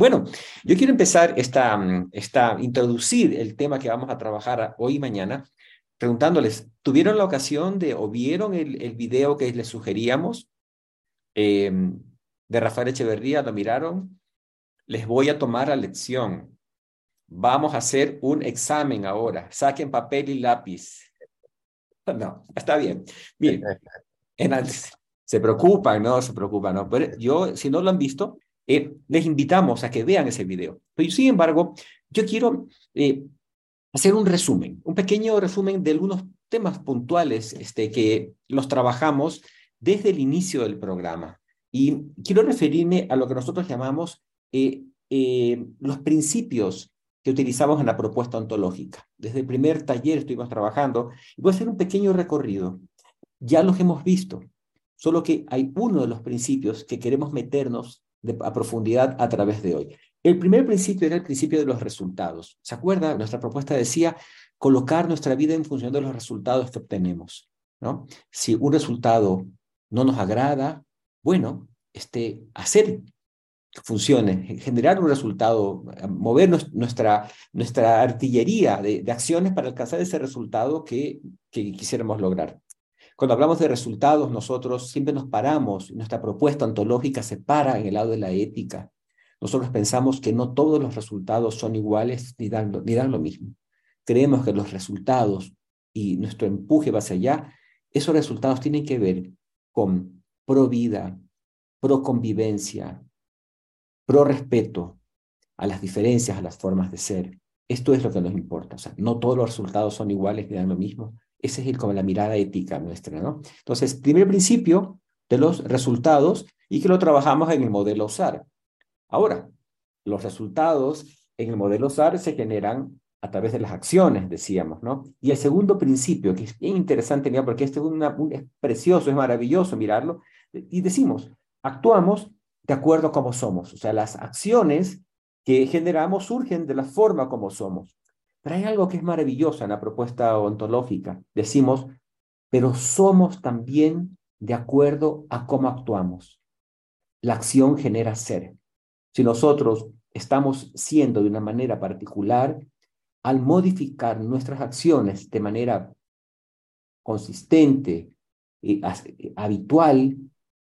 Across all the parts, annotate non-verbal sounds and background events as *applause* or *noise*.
Bueno, yo quiero empezar esta, mm, esta, introducir el tema que vamos a trabajar hoy y mañana, preguntándoles, ¿tuvieron la ocasión de o vieron el, el video que les sugeríamos em, de Rafael Echeverría? ¿Lo miraron? Les voy a tomar la lección. Vamos a hacer un examen ahora. Saquen papel y lápiz. *laughs* No, está bien. Bien. *laughs* se preocupan, ¿no? Se preocupan, ¿no? Pero yo, si no lo han visto, eh, les invitamos a que vean ese video. Pero sin embargo, yo quiero eh, hacer un resumen, un pequeño resumen de algunos temas puntuales este, que los trabajamos desde el inicio del programa. Y quiero referirme a lo que nosotros llamamos eh, los principios que utilizamos en la propuesta ontológica. Desde el primer taller estuvimos trabajando voy a hacer un pequeño recorrido. Ya los hemos visto, solo que hay uno de los principios que queremos meternos a profundidad a través de hoy. El primer principio era el principio de los resultados. ¿Se acuerda? Nuestra propuesta decía colocar nuestra vida en función de los resultados que obtenemos. ¿no? Si un resultado no nos agrada, bueno, este, hacer funcione, generar un resultado, mover nuestra, nuestra artillería de, acciones para alcanzar ese resultado que, que quisiéramos lograr. Cuando hablamos de resultados, nosotros siempre nos paramos, nuestra propuesta ontológica se para en el lado de la ética. Nosotros pensamos que no todos los resultados son iguales ni dan, ni dan lo mismo. Creemos que los resultados y nuestro empuje va hacia allá, esos resultados tienen que ver con pro vida, pro convivencia, pro respeto a las diferencias, a las formas de ser. Esto es lo que nos importa. O sea, no todos los resultados son iguales ni dan lo mismo. Esa es el, como la mirada ética nuestra, ¿no? Entonces, primer principio de los resultados y que lo trabajamos en el modelo SAR. Ahora, los resultados en el modelo SAR se generan a través de las acciones, decíamos, ¿no? Y el segundo principio, que es bien interesante, mira, porque este es, una, es precioso, es maravilloso mirarlo, y decimos, actuamos de acuerdo a cómo somos. O sea, las acciones que generamos surgen de la forma como somos. Pero hay algo que es maravilloso en la propuesta ontológica. Decimos, pero somos también de acuerdo a cómo actuamos. La acción genera ser. Si nosotros estamos siendo de una manera particular, al modificar nuestras acciones de manera consistente, y habitual,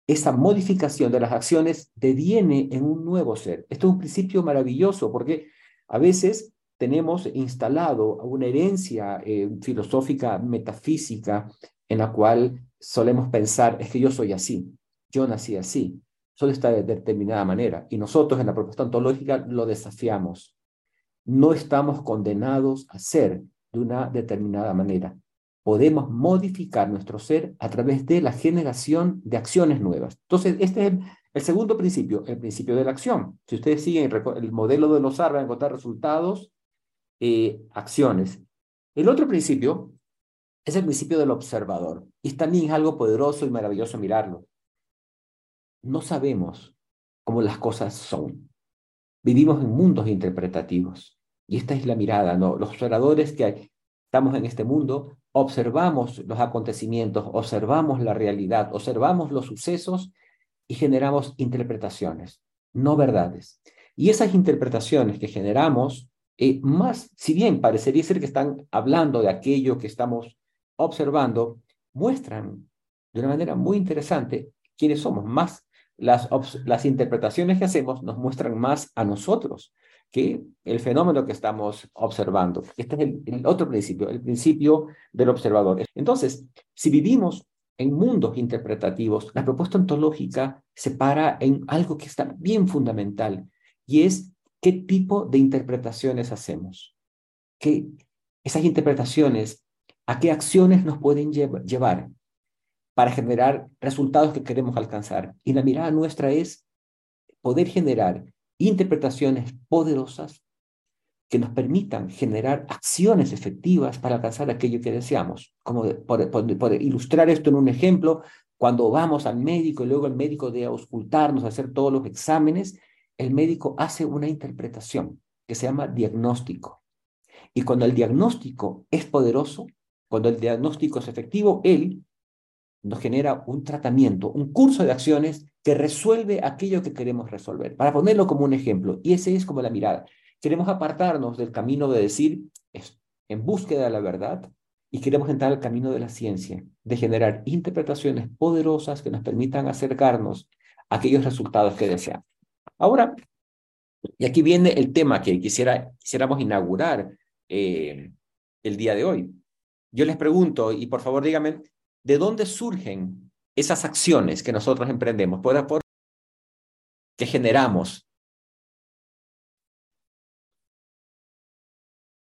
esa modificación de las acciones deviene en un nuevo ser. Esto es un principio maravilloso porque a veces tenemos instalado una herencia eh, filosófica, metafísica, en la cual solemos pensar, es que yo soy así, yo nací así, solo está de determinada manera. Y nosotros en la propuesta ontológica lo desafiamos. No estamos condenados a ser de una determinada manera podemos modificar nuestro ser a través de la generación de acciones nuevas. Entonces, este es el, segundo principio, el principio de la acción. Si ustedes siguen el, modelo de los a encontrar resultados, eh, acciones. El otro principio es el principio del observador. Y también es algo poderoso y maravilloso mirarlo. No sabemos cómo las cosas son. Vivimos en mundos interpretativos. Y esta es la mirada. Los observadores que estamos en este mundo observamos los acontecimientos, observamos la realidad, observamos los sucesos y generamos interpretaciones, no verdades. Y esas interpretaciones que generamos, eh, más, si bien parecería ser que están hablando de aquello que estamos observando, muestran de una manera muy interesante quiénes somos. Más las, las interpretaciones que hacemos nos muestran más a nosotros que el fenómeno que estamos observando. Este es el, otro principio, el principio del observador. Entonces, si vivimos en mundos interpretativos, la propuesta ontológica se para en algo que está bien fundamental y es qué tipo de interpretaciones hacemos. ¿Qué, esas interpretaciones, ¿a qué acciones nos pueden llevar para generar resultados que queremos alcanzar? Y la mirada nuestra es poder generar interpretaciones poderosas que nos permitan generar acciones efectivas para alcanzar aquello que deseamos. Como por, ilustrar esto en un ejemplo, cuando vamos al médico y luego el médico debe auscultarnos, hacer todos los exámenes, el médico hace una interpretación que se llama diagnóstico. Y cuando el diagnóstico es poderoso, cuando el diagnóstico es efectivo, él nos genera un tratamiento, un curso de acciones que resuelve aquello que queremos resolver. Para ponerlo como un ejemplo, y ese es como la mirada. Queremos apartarnos del camino de decir, en búsqueda de la verdad, y queremos entrar al camino de la ciencia, de generar interpretaciones poderosas que nos permitan acercarnos a aquellos resultados que deseamos. Ahora, y aquí viene el tema que quisiera, quisiéramos inaugurar eh, el día de hoy. Yo les pregunto, y por favor díganme, ¿de dónde surgen esas acciones que nosotros emprendemos? ¿Por, por que generamos?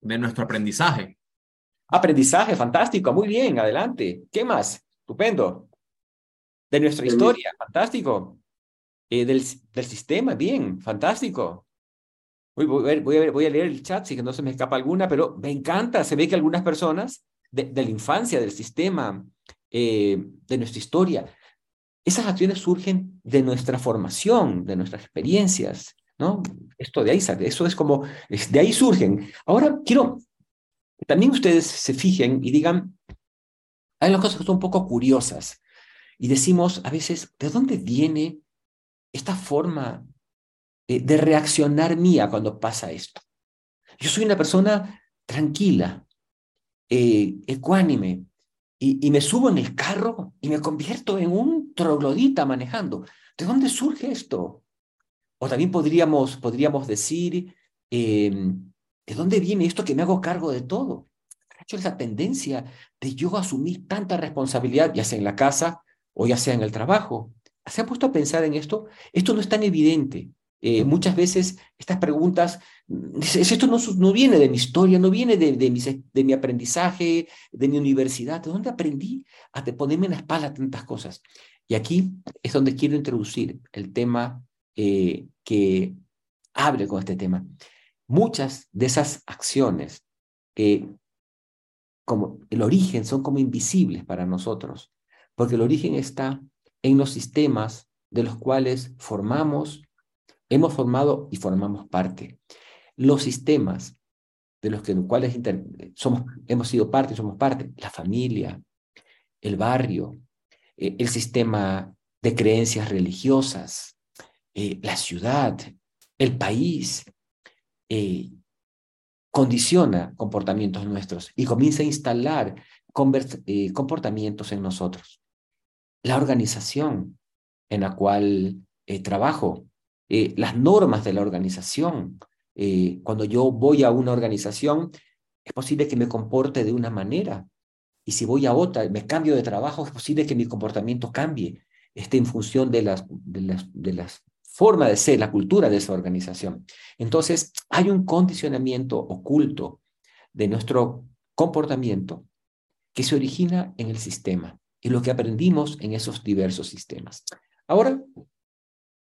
De nuestro aprendizaje. Aprendizaje, fantástico, muy bien, adelante. ¿Qué más? Estupendo. De nuestra historia, fantástico. Eh, del, del sistema, bien, fantástico. Voy, voy, a, voy, a, leer el chat, si no se me escapa alguna, pero me encanta. Se ve que algunas personas de, de la infancia, del sistema, eh, de nuestra historia, esas acciones surgen de nuestra formación, de nuestras experiencias, ¿no? Esto de ahí sale, eso es como, de ahí surgen. Ahora quiero que también ustedes se fijen y digan, hay unas cosas que son un poco curiosas y decimos a veces, ¿de dónde viene esta forma de reaccionar mía cuando pasa esto. Yo soy una persona tranquila, eh, ecuánime, y, me subo en el carro y me convierto en un troglodita manejando. ¿De dónde surge esto? O también podríamos, podríamos decir, em, ¿de dónde viene esto que me hago cargo de todo? Hecho esa tendencia de yo asumir tanta responsabilidad, ya sea en la casa o ya sea en el trabajo. ¿Se ha puesto a pensar en esto? Esto no es tan evidente. Eh, muchas veces estas preguntas, esto no, no, viene de mi historia, no viene de, de, mi, de, mi, aprendizaje, de mi universidad, ¿de dónde aprendí a ponerme en la espalda tantas cosas? Y aquí es donde quiero introducir el tema eh, que abre con este tema. Muchas de esas acciones, eh, como el origen, son como invisibles para nosotros, porque el origen está en los sistemas de los cuales formamos hemos formado y formamos parte. Los sistemas de los que, cuales somos, hemos sido parte y somos parte, la familia, el barrio, eh, el sistema de creencias religiosas, eh, la ciudad, el país, eh, condiciona comportamientos nuestros y comienza a instalar comportamientos en nosotros. La organización en la cual trabajo eh, las normas de la organización. Eh, cuando yo voy a una organización, es posible que me comporte de una manera. Y si voy a otra, me cambio de trabajo, es posible que mi comportamiento cambie. Esté en función de las, de las, de las forma de ser, la cultura de esa organización. Entonces, hay un condicionamiento oculto de nuestro comportamiento que se origina en el sistema y lo que aprendimos en esos diversos sistemas. Ahora,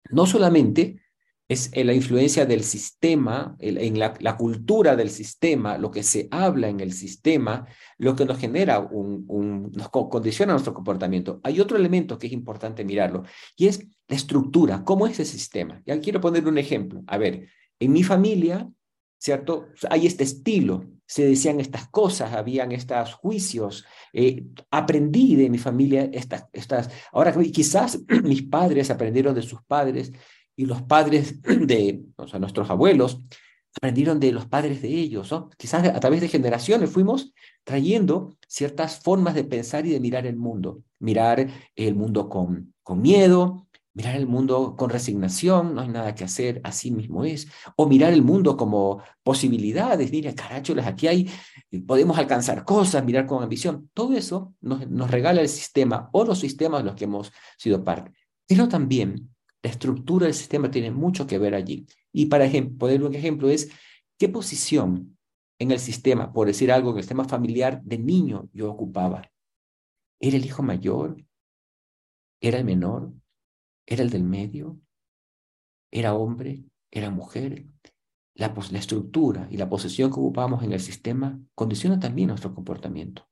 no solamente es la influencia del sistema, en la, cultura del sistema, lo que se habla en el sistema, lo que nos genera, un, nos condiciona nuestro comportamiento. Hay otro elemento que es importante mirarlo y es la estructura, cómo es ese sistema. Ya quiero poner un ejemplo. A ver, en mi familia, ¿cierto? Hay este estilo, se decían estas cosas, habían estos juicios, eh, aprendí de mi familia estas, estas, ahora quizás *clears throat* mis padres aprendieron de sus padres y los padres *clears throat* de, o sea, nuestros abuelos, aprendieron de los padres de ellos, ¿no? Quizás a través de generaciones fuimos trayendo ciertas formas de pensar y de mirar el mundo. Mirar el mundo con, con miedo, mirar el mundo con resignación, no hay nada que hacer, así mismo es. O mirar el mundo como posibilidades, mira, caracholas, aquí hay, podemos alcanzar cosas, mirar con ambición. Todo eso nos, nos regala el sistema o los sistemas de los que hemos sido parte. Pero también la estructura del sistema tiene mucho que ver allí. Y para poner un ejemplo es, ¿qué posición en el sistema, por decir algo, en el sistema familiar de niño yo ocupaba? ¿Era el hijo mayor? ¿Era el menor? ¿Era el del medio? ¿Era hombre? ¿Era mujer? La, estructura y la posición que ocupamos en el sistema condiciona también nuestro comportamiento.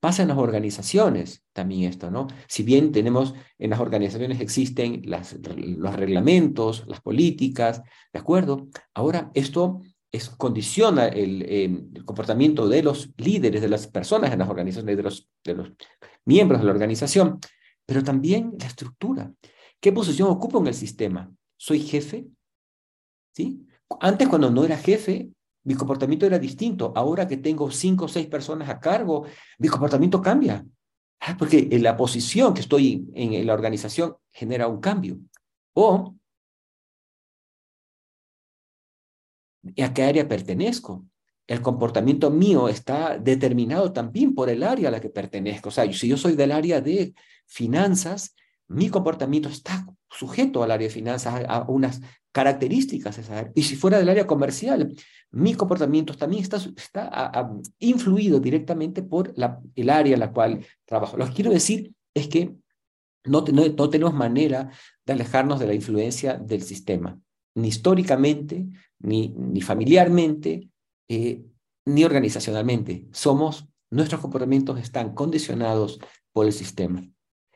Pasa en las organizaciones también esto, ¿no? Si bien tenemos, en las organizaciones existen los reglamentos, las políticas, ¿de acuerdo? Ahora esto es, condiciona el, em, el, comportamiento de los líderes, de las personas en las organizaciones, de los miembros de la organización, pero también la estructura. ¿Qué posición ocupo en el sistema? ¿Soy jefe? ¿Sí? Antes, cuando no era jefe, mi comportamiento era distinto. Ahora que tengo cinco o seis personas a cargo, mi comportamiento cambia. Ah, porque en la posición que estoy en la organización genera un cambio. O a qué área pertenezco. El comportamiento mío está determinado también por el área a la que pertenezco. O sea, si yo soy del área de finanzas, mi comportamiento está sujeto al área de finanzas, a, unas características. Y si fuera del área comercial, mi comportamiento también está, está influido directamente por el área en la cual trabajo. Lo que quiero decir es que no, no, tenemos manera de alejarnos de la influencia del sistema, ni históricamente, ni, ni familiarmente, eh, ni organizacionalmente. Somos, nuestros comportamientos están condicionados por el sistema.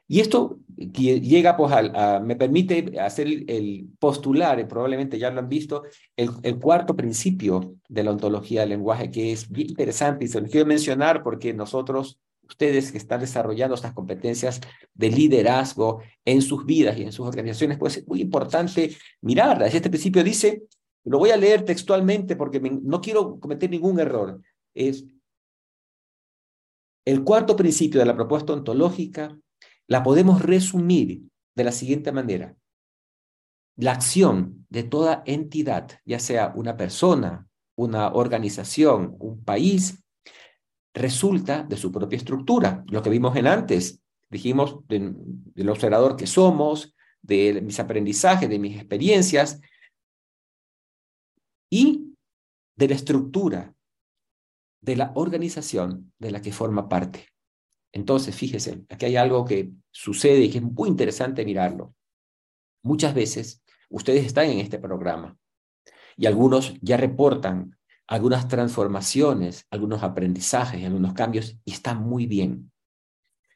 Y esto llega, pues, a, me permite hacer el, postular, probablemente ya lo han visto, el, el, cuarto principio de la ontología del lenguaje, que es bien interesante y se lo quiero mencionar porque nosotros, ustedes que están desarrollando estas competencias de liderazgo en sus vidas y en sus organizaciones, pues es muy importante mirarlas. Este principio dice, lo voy a leer textualmente porque no quiero cometer ningún error, es el cuarto principio de la propuesta ontológica la podemos resumir de la siguiente manera. La acción de toda entidad, ya sea una persona, una organización, un país, resulta de su propia estructura. Lo que vimos en antes, dijimos del observador que somos, de mis aprendizajes, de mis experiencias y de la estructura de la organización de la que forma parte. Entonces, fíjese, aquí hay algo que sucede y que es muy interesante mirarlo. Muchas veces ustedes están en este programa y algunos ya reportan algunas transformaciones, algunos aprendizajes, algunos cambios y están muy bien.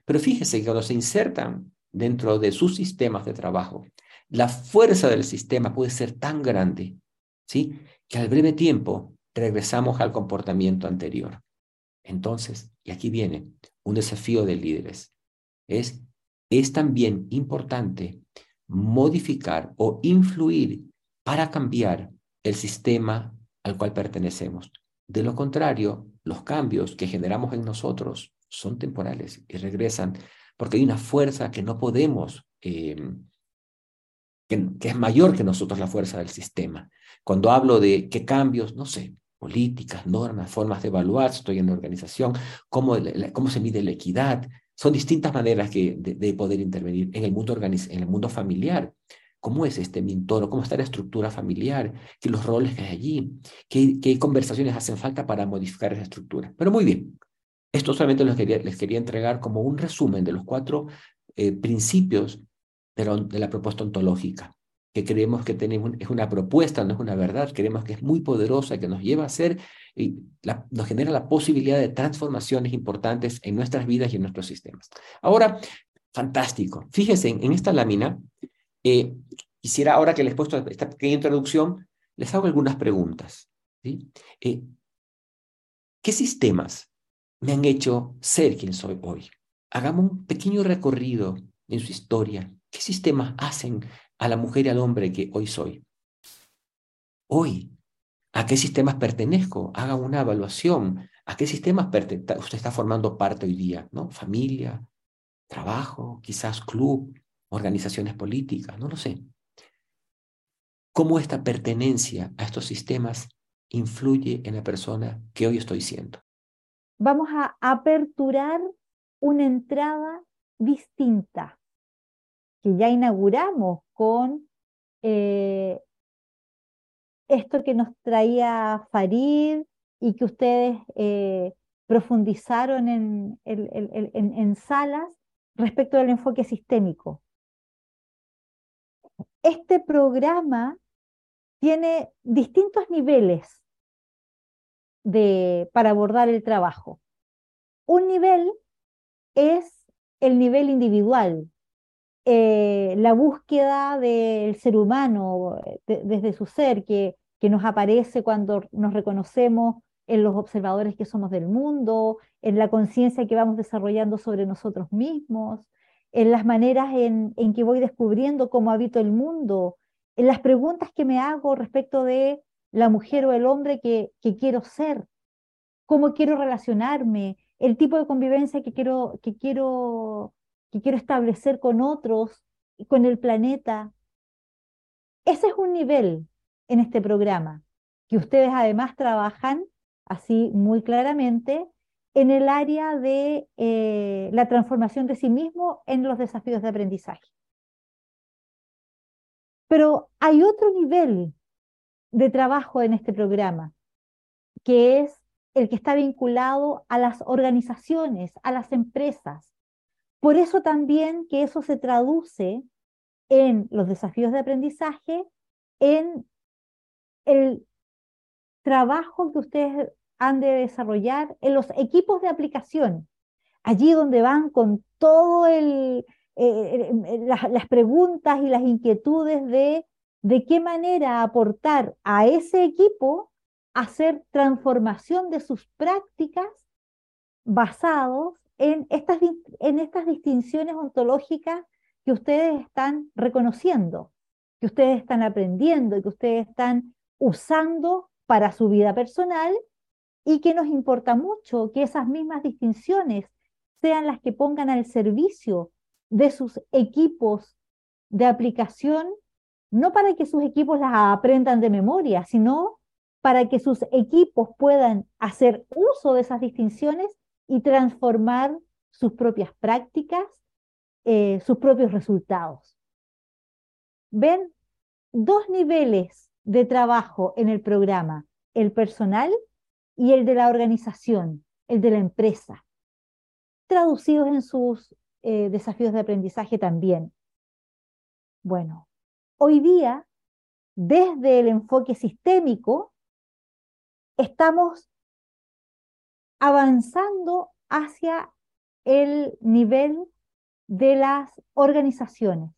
Pero fíjese que cuando se insertan dentro de sus sistemas de trabajo, la fuerza del sistema puede ser tan grande, ¿sí? Que al breve tiempo regresamos al comportamiento anterior. Entonces, y aquí viene, un desafío de líderes. Es, es también importante modificar o influir para cambiar el sistema al cual pertenecemos. De lo contrario, los cambios que generamos en nosotros son temporales y regresan porque hay una fuerza que no podemos, em, que, que, es mayor que nosotros la fuerza del sistema. Cuando hablo de qué cambios, no sé, políticas, normas, formas de evaluar, estoy en la organización, cómo, cómo se mide la equidad. Son distintas maneras que, de, poder intervenir en el, mundo en el mundo familiar. ¿Cómo es este mi entorno? ¿Cómo está la estructura familiar? ¿Qué los roles que hay allí? ¿Qué, qué conversaciones hacen falta para modificar esa estructura? Pero muy bien, esto solamente les quería, les quería entregar como un resumen de los cuatro eh, principios de la propuesta ontológica que creemos que tenemos, es una propuesta, no es una verdad, creemos que es muy poderosa, que nos lleva a ser y nos genera la posibilidad de transformaciones importantes en nuestras vidas y en nuestros sistemas. Ahora, fantástico. Fíjense, en, esta lámina, eh, quisiera, ahora que les he puesto esta pequeña introducción, les hago algunas preguntas. ¿sí? Eh, ¿Qué sistemas me han hecho ser quien soy hoy? Hagamos un pequeño recorrido en su historia. ¿Qué sistemas hacen a la mujer y al hombre que hoy soy. Hoy, ¿a qué sistemas pertenezco? Haga una evaluación. ¿A qué sistemas usted está formando parte hoy día? ¿no? Familia, trabajo, quizás club, organizaciones políticas, no lo sé. ¿Cómo esta pertenencia a estos sistemas influye en la persona que hoy estoy siendo? Vamos a aperturar una entrada distinta que ya inauguramos con eh, esto que nos traía Farid y que ustedes eh, profundizaron en, en, salas respecto del enfoque sistémico. Este programa tiene distintos niveles de, para abordar el trabajo. Un nivel es el nivel individual, eh, la búsqueda del ser humano desde su ser, que, que nos aparece cuando nos reconocemos en los observadores que somos del mundo, en la conciencia que vamos desarrollando sobre nosotros mismos, en las maneras en, en que voy descubriendo cómo habito el mundo, en las preguntas que me hago respecto de la mujer o el hombre que, que quiero ser, cómo quiero relacionarme, el tipo de convivencia que quiero, que quiero, que quiero establecer con otros y con el planeta. Ese es un nivel en este programa, que ustedes además trabajan así muy claramente en el área de eh, la transformación de sí mismo en los desafíos de aprendizaje. Pero hay otro nivel de trabajo en este programa, que es el que está vinculado a las organizaciones, a las empresas. Por eso también que eso se traduce en los desafíos de aprendizaje, en el trabajo que ustedes han de desarrollar en los equipos de aplicación, allí donde van con todo el, eh, eh, las, preguntas y las inquietudes de de qué manera aportar a ese equipo a hacer transformación de sus prácticas basados en estas, en estas distinciones ontológicas que ustedes están reconociendo, que ustedes están aprendiendo y que ustedes están usando para su vida personal y que nos importa mucho que esas mismas distinciones sean las que pongan al servicio de sus equipos de aplicación, no para que sus equipos las aprendan de memoria, sino para que sus equipos puedan hacer uso de esas distinciones y transformar sus propias prácticas, eh, sus propios resultados. ¿Ven? Dos niveles de trabajo en el programa, el personal y el de la organización, el de la empresa, traducidos en sus eh, desafíos de aprendizaje también. Bueno, hoy día, desde el enfoque sistémico, estamos avanzando hacia el nivel de las organizaciones.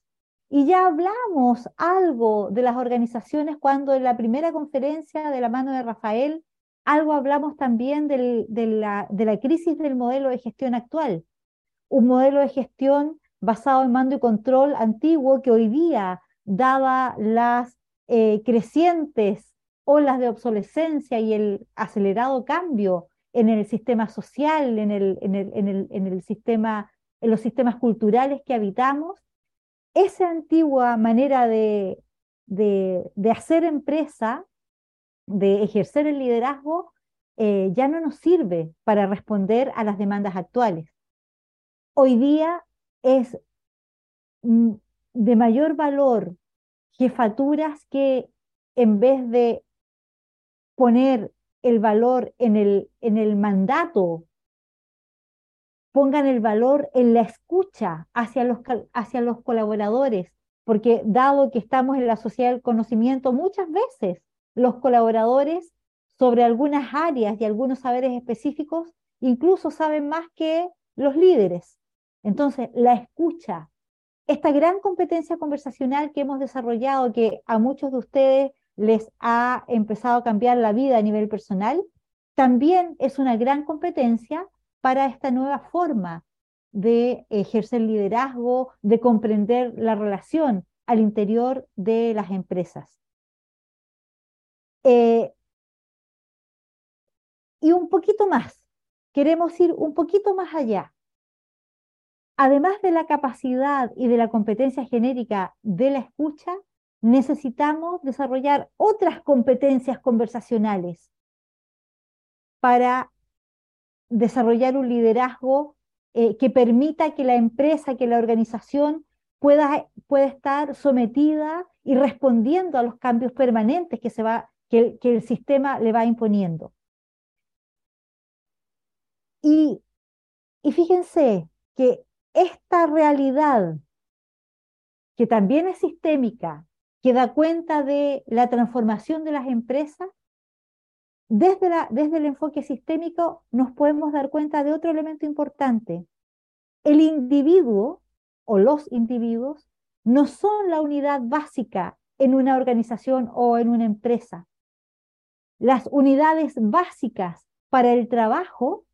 Y ya hablamos algo de las organizaciones cuando en la primera conferencia de la mano de Rafael, algo hablamos también de, la, de la crisis del modelo de gestión actual. Un modelo de gestión basado en mando y control antiguo que hoy día, daba las eh, crecientes olas de obsolescencia y el acelerado cambio en el sistema social, en, el, en, el, en, el, en el sistema, los sistemas culturales que habitamos, esa antigua manera de, de, de hacer empresa, de ejercer el liderazgo, eh, ya no nos sirve para responder a las demandas actuales. Hoy día es mm, de mayor valor jefaturas que en vez de poner el valor en el, en el mandato, pongan el valor en la escucha hacia los, hacia los colaboradores, porque dado que estamos en la sociedad del conocimiento, muchas veces los colaboradores sobre algunas áreas y algunos saberes específicos incluso saben más que los líderes. Entonces, la escucha, esta gran competencia conversacional que hemos desarrollado, que a muchos de ustedes les ha empezado a cambiar la vida a nivel personal, también es una gran competencia para esta nueva forma de ejercer liderazgo, de comprender la relación al interior de las empresas. Eh, y un poquito más, queremos ir un poquito más allá. Además de la capacidad y de la competencia genérica de la escucha, necesitamos desarrollar otras competencias conversacionales para desarrollar un liderazgo eh, que permita que la empresa, que la organización pueda, pueda estar sometida y respondiendo a los cambios permanentes que, se va, que, que el sistema le va imponiendo. Y, y fíjense que esta realidad, que también es sistémica, que da cuenta de la transformación de las empresas, desde, la, desde el enfoque sistémico nos podemos dar cuenta de otro elemento importante. El individuo o los individuos no son la unidad básica en una organización o en una empresa. Las unidades básicas para el trabajo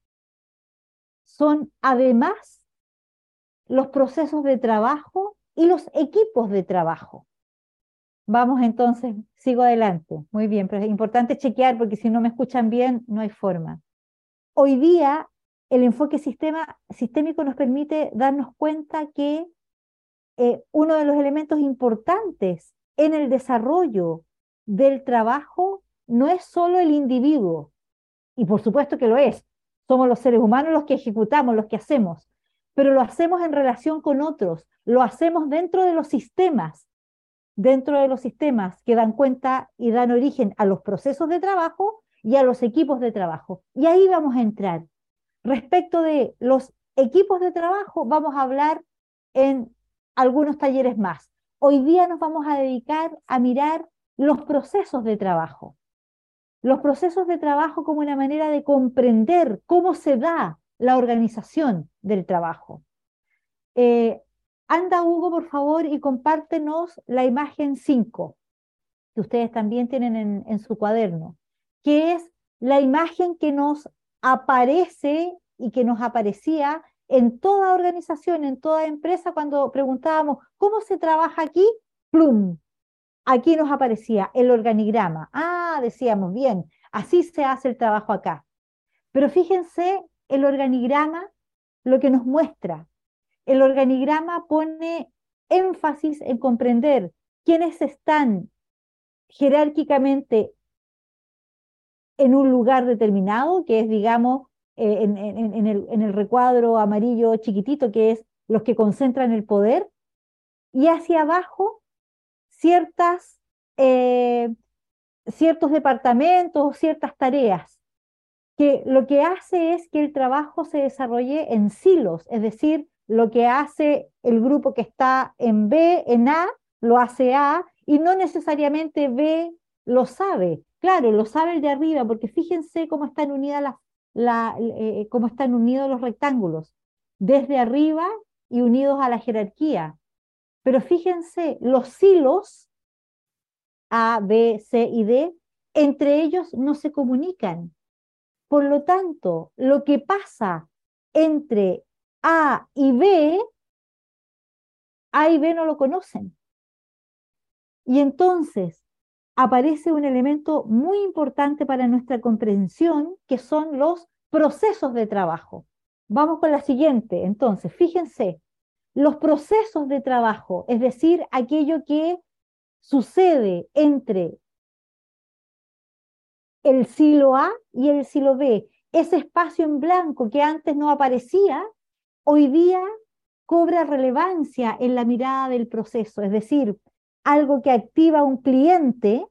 son además los procesos de trabajo y los equipos de trabajo. Vamos entonces, sigo adelante. Muy bien, pero es importante chequear porque si no me escuchan bien, no hay forma. Hoy día, el enfoque sistema, sistémico nos permite darnos cuenta que eh, uno de los elementos importantes en el desarrollo del trabajo no es solo el individuo, y por supuesto que lo es, somos los seres humanos los que ejecutamos, los que hacemos, pero lo hacemos en relación con otros, lo hacemos dentro de los sistemas, dentro de los sistemas que dan cuenta y dan origen a los procesos de trabajo y a los equipos de trabajo. Y ahí vamos a entrar. Respecto de los equipos de trabajo, vamos a hablar en algunos talleres más. Hoy día nos vamos a dedicar a mirar los procesos de trabajo. Los procesos de trabajo como una manera de comprender cómo se da la organización del trabajo. Eh, anda, Hugo, por favor, y compártenos la imagen 5, que ustedes también tienen en, su cuaderno, que es la imagen que nos aparece y que nos aparecía en toda organización, en toda empresa, cuando preguntábamos, ¿cómo se trabaja aquí? Plum. Aquí nos aparecía el organigrama. Ah, decíamos, bien, así se hace el trabajo acá. Pero fíjense el organigrama, lo que nos muestra. El organigrama pone énfasis en comprender quiénes están jerárquicamente en un lugar determinado, que es, digamos, eh, en, el, recuadro amarillo chiquitito, que es los que concentran el poder, y hacia abajo ciertas, eh, ciertos departamentos, ciertas tareas, que lo que hace es que el trabajo se desarrolle en silos, es decir, lo que hace el grupo que está en B, en A, lo hace A, y no necesariamente B lo sabe. Claro, lo sabe el de arriba, porque fíjense cómo están eh, cómo están unidos los rectángulos, desde arriba y unidos a la jerarquía. Pero fíjense, los silos A, B, C y D, entre ellos no se comunican. Por lo tanto, lo que pasa entre A y B, A y B no lo conocen. Y entonces, aparece un elemento muy importante para nuestra comprensión, que son los procesos de trabajo. Vamos con la siguiente, entonces, fíjense, los procesos de trabajo, es decir, aquello que sucede entre el silo A y el silo B, ese espacio en blanco que antes no aparecía, hoy día cobra relevancia en la mirada del proceso, es decir, algo que activa un cliente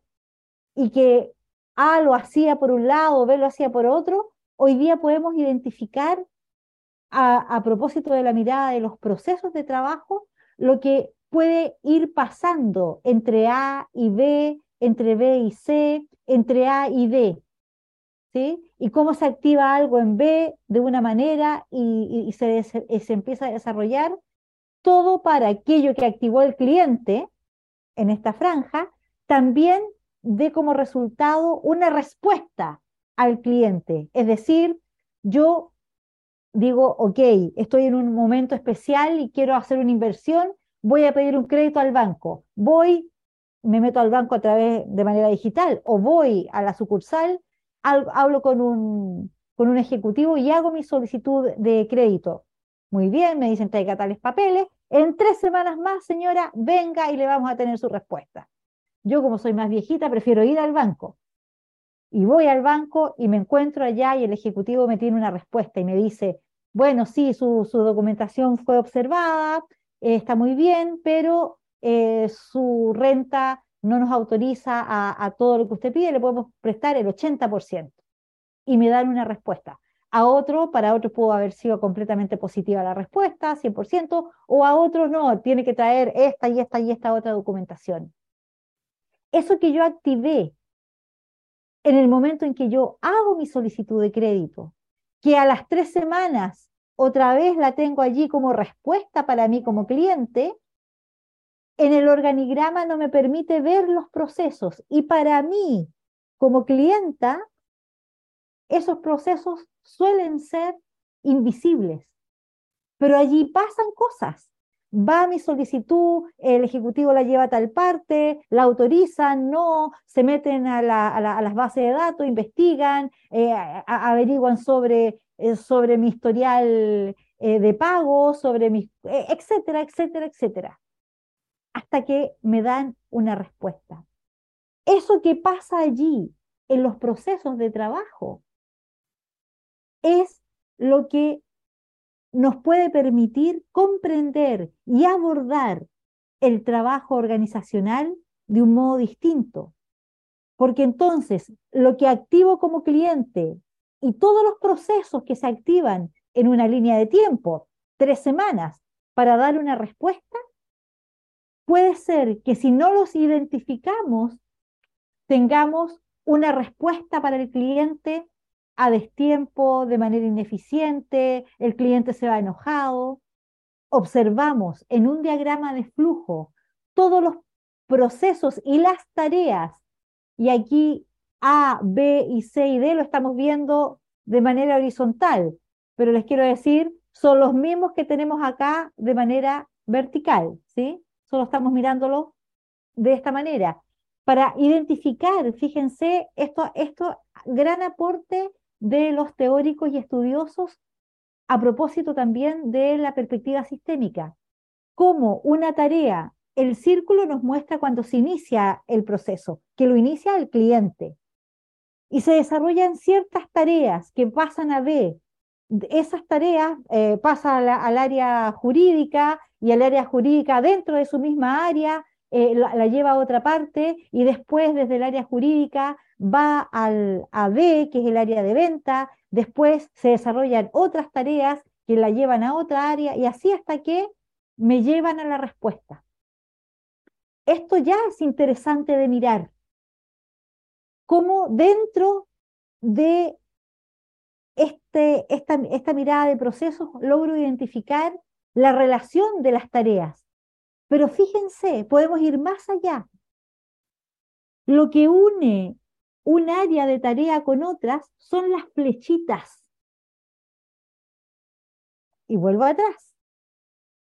y que A lo hacía por un lado, B lo hacía por otro, hoy día podemos identificar a, propósito de la mirada de los procesos de trabajo lo que puede ir pasando entre A y B, entre B y C, entre A y D. Y cómo se activa algo en B de una manera y, se, se empieza a desarrollar todo para aquello que activó el cliente en esta franja, también dé como resultado una respuesta al cliente. Es decir, yo digo, ok, estoy en un momento especial y quiero hacer una inversión, voy a pedir un crédito al banco. Voy, me meto al banco a través de manera digital o voy a la sucursal, hablo con un, con un ejecutivo y hago mi solicitud de crédito. Muy bien, me dicen traiga tales papeles. En tres semanas más, señora, venga y le vamos a tener su respuesta. Yo, como soy más viejita, prefiero ir al banco. Y voy al banco y me encuentro allá y el ejecutivo me tiene una respuesta y me dice, bueno, sí, su, documentación fue observada, eh, está muy bien, pero eh, su renta no nos autoriza a, todo lo que usted pide, le podemos prestar el 80%. Y me dan una respuesta. A otro, para otro pudo haber sido completamente positiva la respuesta, 100%, o a otro no, tiene que traer esta y esta y esta otra documentación eso que yo activé en el momento en que yo hago mi solicitud de crédito, que a las tres semanas otra vez la tengo allí como respuesta para mí como cliente, en el organigrama no me permite ver los procesos y para mí como clienta, esos procesos suelen ser invisibles. pero allí pasan cosas. Va mi solicitud, el ejecutivo la lleva a tal parte, la autorizan, no, se meten a, las bases de datos, investigan, eh, averiguan sobre, eh, sobre mi historial eh, de pago, sobre mi, etcétera, etcétera, etcétera, hasta que me dan una respuesta. Eso que pasa allí en los procesos de trabajo es lo que nos puede permitir comprender y abordar el trabajo organizacional de un modo distinto. Porque entonces lo que activo como cliente y todos los procesos que se activan en una línea de tiempo, tres semanas, para dar una respuesta, puede ser que si no los identificamos, tengamos una respuesta para el cliente a destiempo, de manera ineficiente, el cliente se va enojado. Observamos en un diagrama de flujo todos los procesos y las tareas, y aquí A, B y C y D lo estamos viendo de manera horizontal, pero les quiero decir, son los mismos que tenemos acá de manera vertical, ¿sí? Solo estamos mirándolo de esta manera. Para identificar, fíjense, esto, esto gran aporte de los teóricos y estudiosos a propósito también de la perspectiva sistémica. Como una tarea, el círculo nos muestra cuando se inicia el proceso, que lo inicia el cliente. Y se desarrollan ciertas tareas que pasan a B. Esas tareas eh, pasan al área jurídica y al área jurídica dentro de su misma área eh, la, lleva a otra parte y después desde el área jurídica va al, a B, que es el área de venta, después se desarrollan otras tareas que la llevan a otra área y así hasta que me llevan a la respuesta. Esto ya es interesante de mirar, cómo dentro de este, esta, esta mirada de procesos logro identificar la relación de las tareas pero fíjense, podemos ir más allá. Lo que une un área de tarea con otras son las flechitas. Y vuelvo atrás.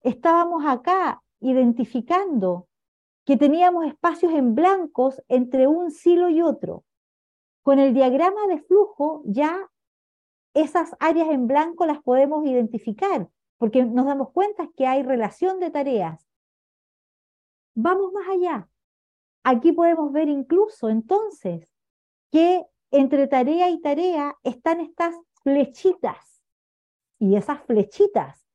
Estábamos acá identificando que teníamos espacios en blancos entre un silo y otro. Con el diagrama de flujo ya esas áreas en blanco las podemos identificar, porque nos damos cuenta que hay relación de tareas. Vamos más allá. Aquí podemos ver incluso entonces que entre tarea y tarea están estas flechitas. Y esas flechitas,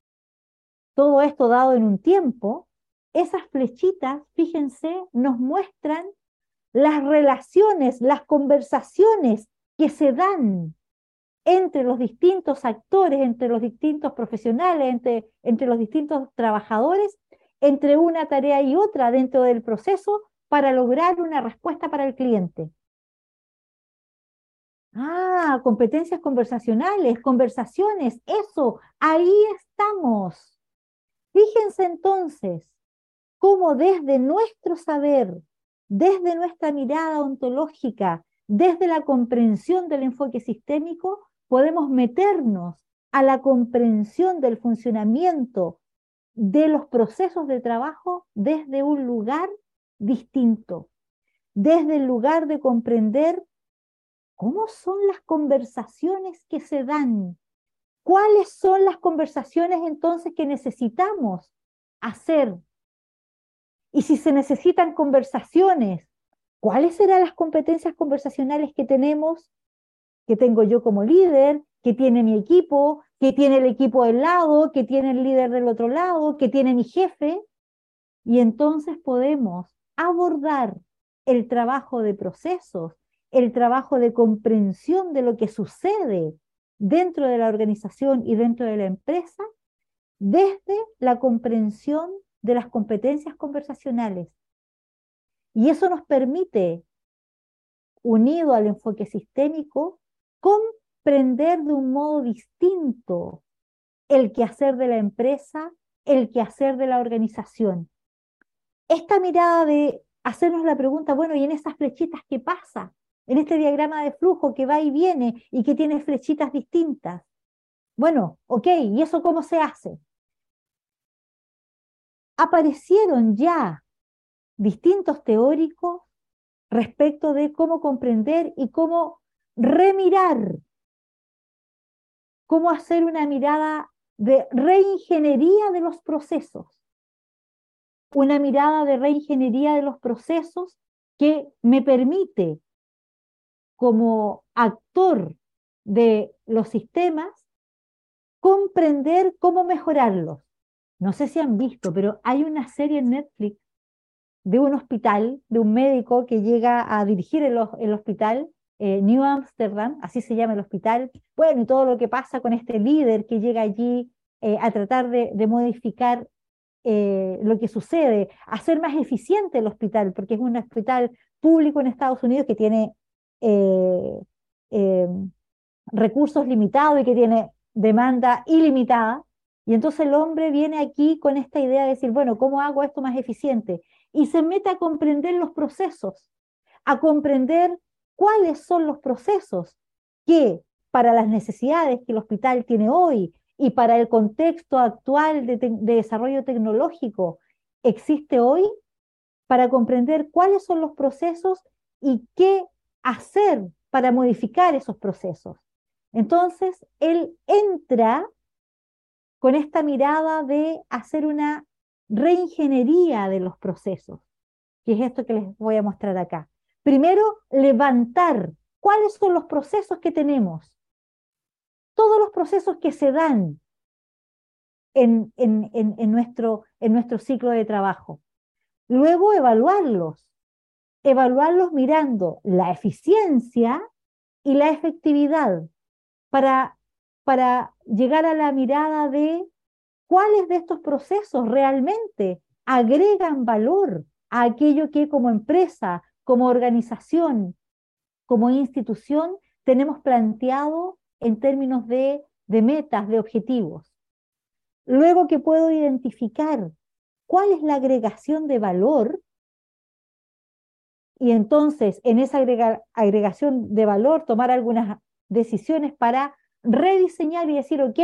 todo esto dado en un tiempo, esas flechitas, fíjense, nos muestran las relaciones, las conversaciones que se dan entre los distintos actores, entre los distintos profesionales, entre, entre los distintos trabajadores entre una tarea y otra dentro del proceso para lograr una respuesta para el cliente. Ah, competencias conversacionales, conversaciones, eso, ahí estamos. Fíjense entonces cómo desde nuestro saber, desde nuestra mirada ontológica, desde la comprensión del enfoque sistémico, podemos meternos a la comprensión del funcionamiento de los procesos de trabajo desde un lugar distinto, desde el lugar de comprender cómo son las conversaciones que se dan, cuáles son las conversaciones entonces que necesitamos hacer. Y si se necesitan conversaciones, ¿cuáles serán las competencias conversacionales que tenemos, que tengo yo como líder, que tiene mi equipo, que tiene el equipo del lado, que tiene el líder del otro lado, que tiene mi jefe. Y entonces podemos abordar el trabajo de procesos, el trabajo de comprensión de lo que sucede dentro de la organización y dentro de la empresa desde la comprensión de las competencias conversacionales. Y eso nos permite, unido al enfoque sistémico, comprender de un modo distinto el quehacer de la empresa, el quehacer de la organización. Esta mirada de hacernos la pregunta, bueno, ¿y en esas flechitas qué pasa? En este diagrama de flujo que va y viene y que tiene flechitas distintas. Bueno, ok, ¿y eso cómo se hace? aparecieron ya distintos teóricos respecto de cómo comprender y cómo remirar, cómo hacer una mirada de reingeniería de los procesos, una mirada de reingeniería de los procesos que me permite, como actor de los sistemas, comprender cómo mejorarlos. No sé si han visto, pero hay una serie en Netflix de un hospital, de un médico que llega a dirigir el, hospital, eh, New Amsterdam, así se llama el hospital, bueno, y todo lo que pasa con este líder que llega allí eh, a tratar de, modificar eh, lo que sucede, hacer más eficiente el hospital, porque es un hospital público en Estados Unidos que tiene recursos limitados y que tiene demanda ilimitada. Y entonces el hombre viene aquí con esta idea de decir, bueno, ¿cómo hago esto más eficiente? Y se mete a comprender los procesos, a comprender cuáles son los procesos que para las necesidades que el hospital tiene hoy y para el contexto actual de, de desarrollo tecnológico existe hoy, para comprender cuáles son los procesos y qué hacer para modificar esos procesos. Entonces, él entra con esta mirada de hacer una reingeniería de los procesos, que es esto que les voy a mostrar acá. Primero, levantar. Cuáles son los procesos que tenemos, todos los procesos que se dan en, en, nuestro, en nuestro ciclo de trabajo. Luego, evaluarlos, evaluarlos mirando la eficiencia y la efectividad para, para llegar a la mirada de cuáles de estos procesos realmente agregan valor a aquello que como empresa, como organización, como institución tenemos planteado en términos de, metas, de objetivos. Luego que puedo identificar cuál es la agregación de valor y entonces en esa agregación de valor tomar algunas decisiones para rediseñar y decir, ok,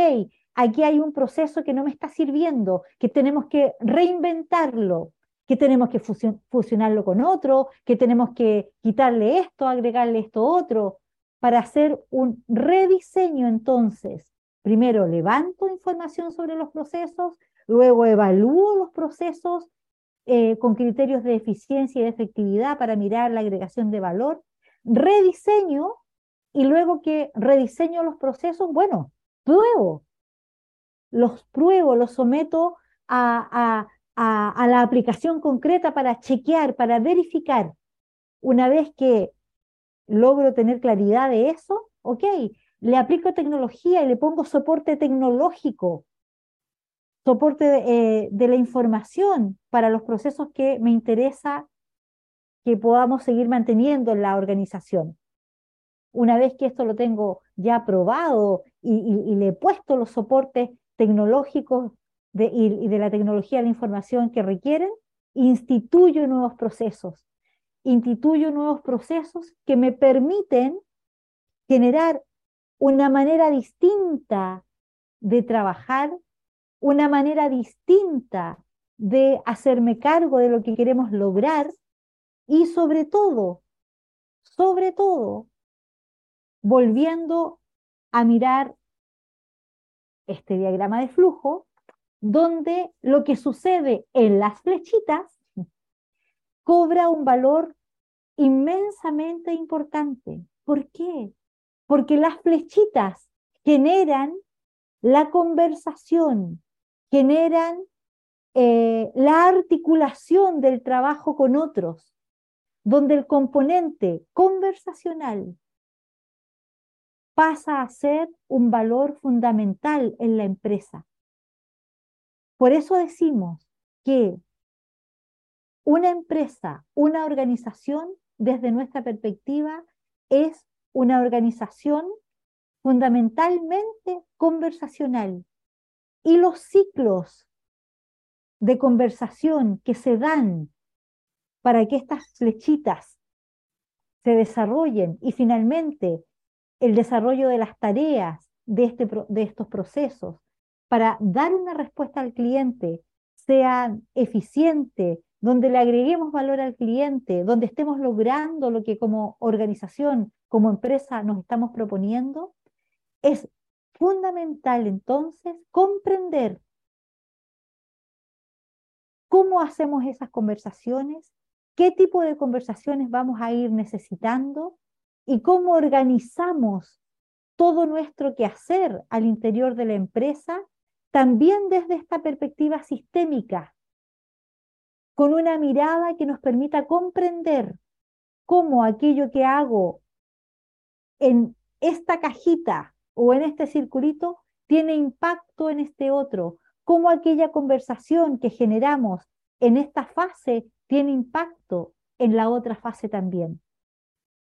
aquí hay un proceso que no me está sirviendo, que tenemos que reinventarlo, que tenemos que fusionarlo con otro, que tenemos que quitarle esto, agregarle esto otro, para hacer un rediseño entonces. Primero levanto información sobre los procesos, luego evalúo los procesos eh, con criterios de eficiencia y de efectividad para mirar la agregación de valor, rediseño y luego que rediseño los procesos, bueno, pruebo, los pruebo, los someto a, la aplicación concreta para chequear, para verificar. Una vez que logro tener claridad de eso, ok, le aplico tecnología y le pongo soporte tecnológico, soporte de, eh, de, la información para los procesos que me interesa que podamos seguir manteniendo en la organización una vez que esto lo tengo ya probado y, le he puesto los soportes tecnológicos de, y, de la tecnología de la información que requieren, instituyo nuevos procesos, instituyo nuevos procesos que me permiten generar una manera distinta de trabajar, una manera distinta de hacerme cargo de lo que queremos lograr y sobre todo, sobre todo, volviendo a mirar este diagrama de flujo, donde lo que sucede en las flechitas cobra un valor inmensamente importante. ¿Por qué? Porque las flechitas generan la conversación, generan eh, la articulación del trabajo con otros, donde el componente conversacional pasa a ser un valor fundamental en la empresa. Por eso decimos que una empresa, una organización, desde nuestra perspectiva, es una organización fundamentalmente conversacional. Y los ciclos de conversación que se dan para que estas flechitas se desarrollen y finalmente el desarrollo de las tareas de, este, de estos procesos para dar una respuesta al cliente sean eficientes, donde le agreguemos valor al cliente, donde estemos logrando lo que como organización, como empresa nos estamos proponiendo, es fundamental entonces comprender cómo hacemos esas conversaciones, qué tipo de conversaciones vamos a ir necesitando y cómo organizamos todo nuestro quehacer al interior de la empresa, también desde esta perspectiva sistémica, con una mirada que nos permita comprender cómo aquello que hago en esta cajita o en este circulito tiene impacto en este otro, cómo aquella conversación que generamos en esta fase tiene impacto en la otra fase también.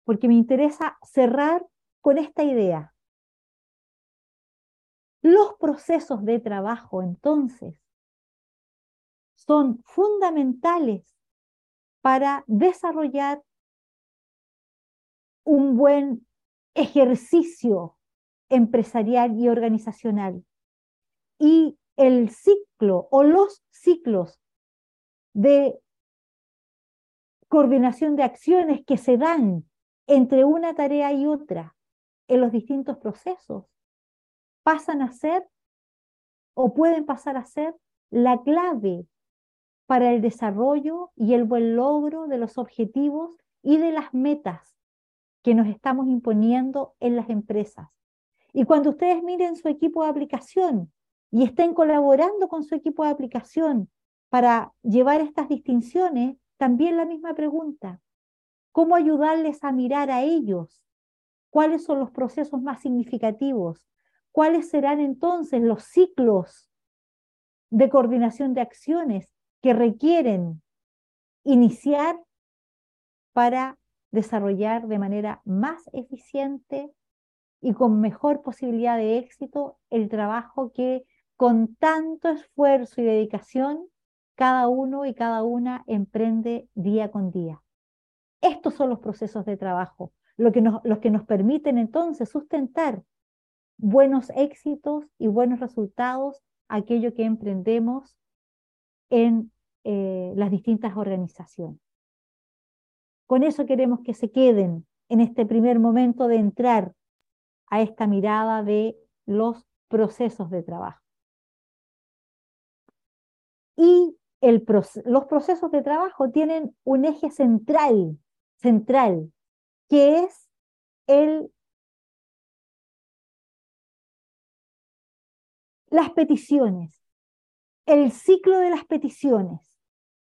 Porque me interesa cerrar con esta idea. Los procesos de trabajo, entonces, son fundamentales para desarrollar un buen ejercicio empresarial y organizacional. Y el ciclo o los ciclos de coordinación de acciones que se dan entre una tarea y otra en los distintos procesos pasan a ser o pueden pasar a ser la clave para el desarrollo y el buen logro de los objetivos y de las metas que nos estamos imponiendo en las empresas. Y cuando ustedes miren su equipo de aplicación y estén colaborando con su equipo de aplicación para llevar estas distinciones, también la misma pregunta. ¿Cómo ayudarles a mirar a ellos? ¿Cuáles son los procesos más significativos? ¿Cuáles serán entonces los ciclos de coordinación de acciones que requieren iniciar para desarrollar de manera más eficiente y con mejor posibilidad de éxito el trabajo que con tanto esfuerzo y dedicación cada uno y cada una emprende día con día. Estos son los procesos de trabajo, lo que nos, los que nos permiten entonces sustentar buenos éxitos y buenos resultados aquello que emprendemos en eh, las distintas organizaciones. Con eso queremos que se queden en este primer momento de entrar a esta mirada de los procesos de trabajo. Y el, los procesos de trabajo tienen un eje central, central, que es el, las peticiones, el ciclo de las peticiones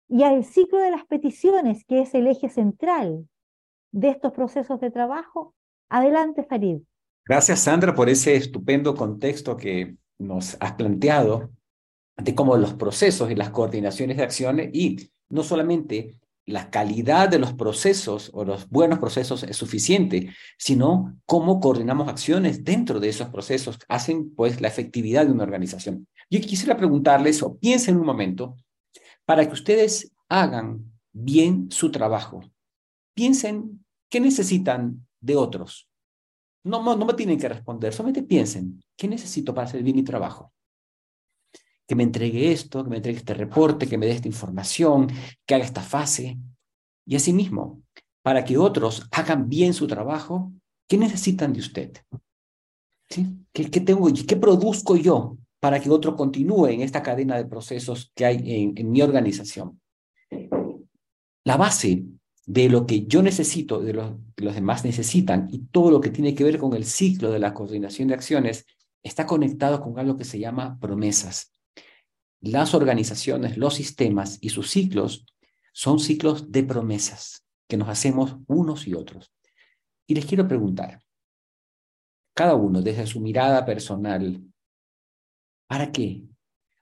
y al ciclo de las peticiones, que es el eje central de estos procesos de trabajo. Adelante, Farid. Gracias, Sandra, por ese estupendo contexto que nos has planteado de cómo los procesos y las coordinaciones de acciones y no solamente la calidad de los procesos o los buenos procesos es suficiente, sino cómo coordinamos acciones dentro de esos procesos hacen pues la efectividad de una organización. Yo quisiera preguntarles o piensen un momento para que ustedes hagan bien su trabajo. Piensen qué necesitan de otros. No, no, me tienen que responder, solamente piensen, ¿qué necesito para hacer bien mi trabajo? Que me entregue esto, que me entregue este reporte, que me dé esta información, que haga esta fase. Y asimismo, para que otros hagan bien su trabajo, ¿qué necesitan de usted? ¿Qué, qué tengo, qué produzco yo para que otro continúe en esta cadena de procesos que hay en, mi organización. La base de lo que yo necesito, de lo que los demás necesitan y todo lo que tiene que ver con el ciclo de la coordinación de acciones está conectado con algo que se llama promesas. Las organizaciones, los sistemas y sus ciclos son ciclos de promesas que nos hacemos unos y otros. Y les quiero preguntar, cada uno desde su mirada personal, ¿Para qué?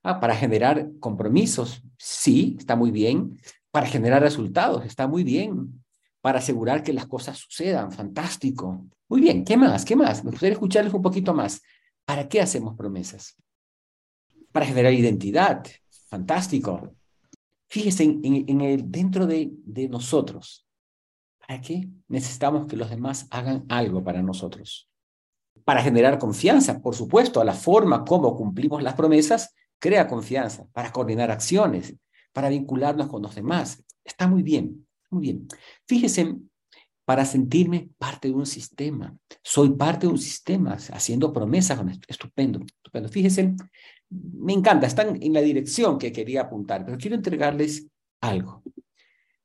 Ah, para generar compromisos. Sí, está muy bien. Para generar resultados. Está muy bien. Para asegurar que las cosas sucedan. Fantástico. Muy bien. ¿Qué más? ¿Qué más? Me gustaría escucharles un poquito más. ¿Para qué hacemos promesas? Para generar identidad. Fantástico. Fíjense en, el, dentro de, de nosotros. ¿Para qué necesitamos que los demás hagan algo para nosotros? para generar confianza, por supuesto, a la forma como cumplimos las promesas crea confianza, para coordinar acciones, para vincularnos con los demás. Está muy bien, muy bien. Fíjese, para sentirme parte de un sistema. Soy parte de un sistema, haciendo promesas. Estupendo, estupendo. Fíjese, me encanta, están en la dirección que quería apuntar, pero quiero entregarles algo.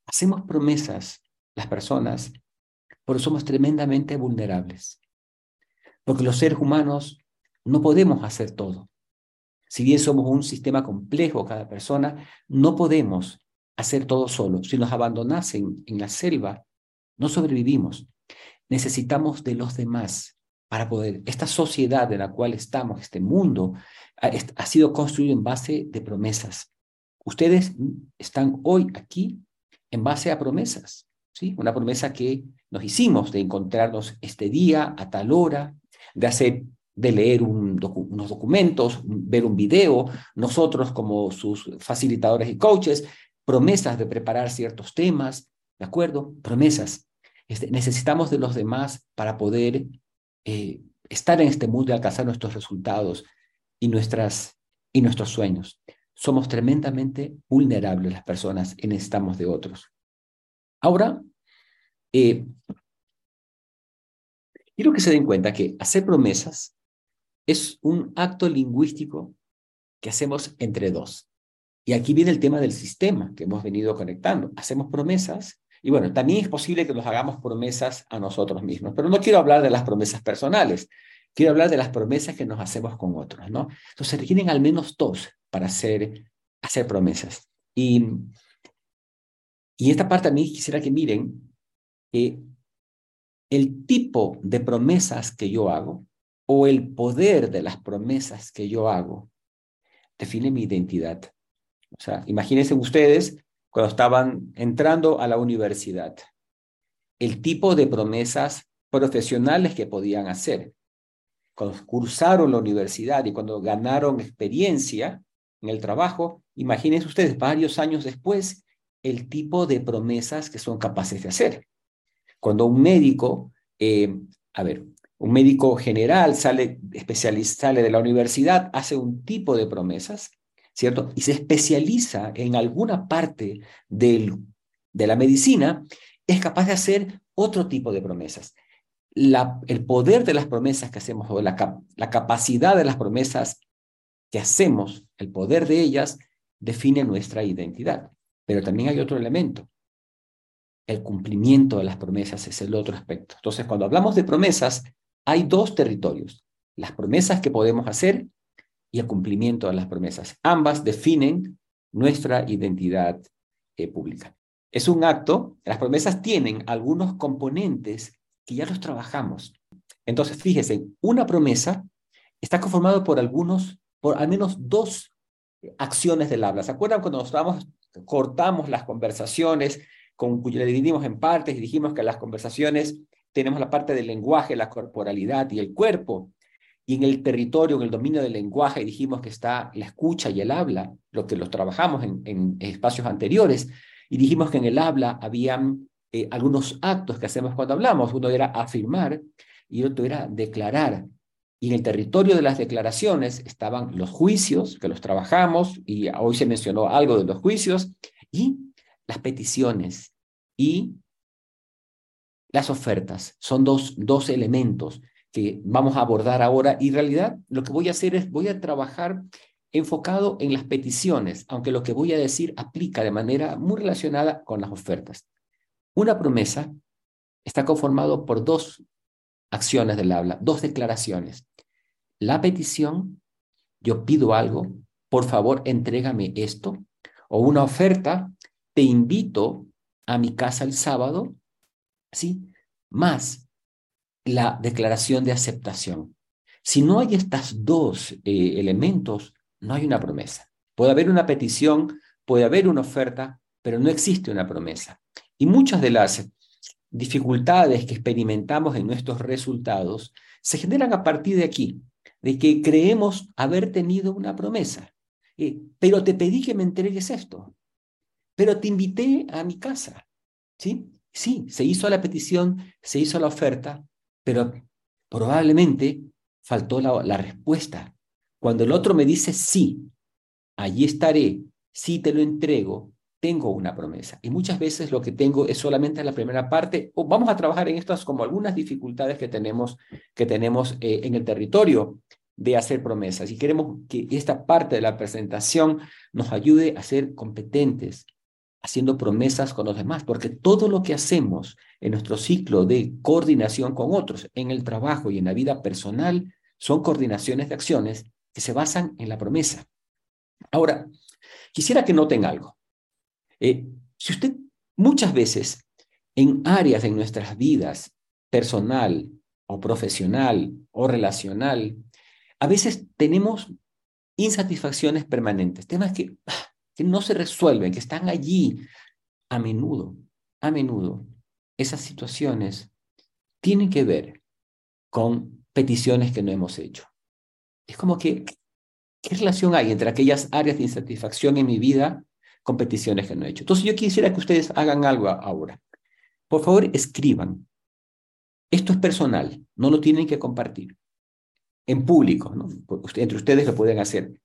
Hacemos promesas las personas, pero somos tremendamente vulnerables. Porque los seres humanos no podemos hacer todo. Si bien somos un sistema complejo cada persona, no podemos hacer todo solo. Si nos abandonasen en la selva, no sobrevivimos. Necesitamos de los demás para poder. Esta sociedad en la cual estamos, este mundo, ha, ha sido construido en base de promesas. Ustedes están hoy aquí en base a promesas, ¿sí? Una promesa que nos hicimos de encontrarnos este día a tal hora, de hacer de leer unos documentos, ver un video, nosotros como sus facilitadores y coaches, promesas de preparar ciertos temas, ¿de acuerdo? Promesas. Este, necesitamos de los demás para poder eh, estar en este mundo y alcanzar nuestros resultados y, nuestras, y nuestros sueños. Somos tremendamente vulnerables las personas y necesitamos de otros. Ahora, eh, quiero que se den cuenta que hacer promesas es un acto lingüístico que hacemos entre dos. Y aquí viene el tema del sistema que hemos venido conectando. Hacemos promesas y bueno, también es posible que nos hagamos promesas a nosotros mismos, pero no quiero hablar de las promesas personales, quiero hablar de las promesas que nos hacemos con otros, ¿no? Entonces se requieren al menos dos para hacer, hacer promesas. Y, y esta parte a mí quisiera que miren que el tipo de promesas que yo hago o el poder de las promesas que yo hago define mi identidad. O sea, imagínense ustedes cuando estaban entrando a la universidad, el tipo de promesas profesionales que podían hacer. Cuando cursaron la universidad y cuando ganaron experiencia en el trabajo, imagínense ustedes varios años después el tipo de promesas que son capaces de hacer. Cuando un médico, eh, a ver, un médico general sale, especialista, sale de la universidad, hace un tipo de promesas, ¿cierto? Y se especializa en alguna parte de la medicina, es capaz de hacer otro tipo de promesas. El poder de las promesas que hacemos, o la, la capacidad de las promesas que hacemos, el poder de ellas, define nuestra identidad. Pero también hay otro elemento. El cumplimiento de las promesas es el otro aspecto. Entonces, cuando hablamos de promesas, hay dos territorios, las promesas que podemos hacer y el cumplimiento de las promesas. Ambas definen nuestra identidad eh, pública. Es un acto, las promesas tienen algunos componentes que ya los trabajamos. Entonces, fíjese, una promesa está conformada por algunos, por al menos dos acciones del habla. ¿Se acuerdan cuando nos cortamos las conversaciones, con, le dividimos en partes y dijimos que las conversaciones tenemos la parte del lenguaje, la corporalidad y el cuerpo. Y en el territorio, en el dominio del lenguaje, dijimos que está la escucha y el habla, lo que los trabajamos en, espacios anteriores. Y dijimos que en el habla habían eh, algunos actos que hacemos cuando hablamos. Uno era afirmar y otro era declarar. Y en el territorio de las declaraciones estaban los juicios, que los trabajamos, y hoy se mencionó algo de los juicios, y las peticiones y las ofertas. Son dos, dos elementos vamos a abordar ahora y en realidad lo que voy a hacer es voy a trabajar enfocado en las peticiones, aunque lo que voy a decir aplica de manera muy relacionada con las ofertas. Una promesa está conformado por dos acciones del habla, dos declaraciones. La petición, yo pido algo, por favor, entrégame esto, o una oferta, te invito a mi casa el sábado ¿sí? Más la declaración de aceptación. Si no hay estos dos eh, elementos, no hay una promesa. Puede haber una petición, puede haber una oferta, pero no existe una promesa. Y muchas de las dificultades que experimentamos en nuestros resultados se generan a partir de aquí, de que creemos haber tenido una promesa. Eh, pero te pedí que me entregues esto, pero te invité a mi casa, ¿sí? Sí, se hizo la petición, se hizo la oferta, pero probablemente faltó la, respuesta. Cuando el otro me dice sí, allí estaré, si te lo entrego, tengo una promesa. Y muchas veces lo que tengo es solamente la primera parte, o vamos a trabajar en estas como algunas dificultades que tenemos, que tenemos eh, en el territorio de hacer promesas. Y queremos que esta parte de la presentación nos ayude a ser competentes, haciendo promesas con los demás, porque todo lo que hacemos en nuestro ciclo de coordinación con otros, en el trabajo y en la vida personal, son coordinaciones de acciones que se basan en la promesa. Ahora, quisiera que noten algo. Eh, si usted muchas veces en áreas de nuestras vidas, personal o profesional o relacional, a veces tenemos insatisfacciones permanentes, temas que, que no se resuelven, que están allí a menudo, a menudo. Esas situaciones tienen que ver con peticiones que no hemos hecho. Es como que, ¿qué relación hay entre aquellas áreas de insatisfacción en mi vida competiciones que no he hecho. Entonces yo quisiera que ustedes hagan algo ahora. Por favor, escriban. Esto es personal, no lo tienen que compartir. En público, entre ustedes lo pueden hacer.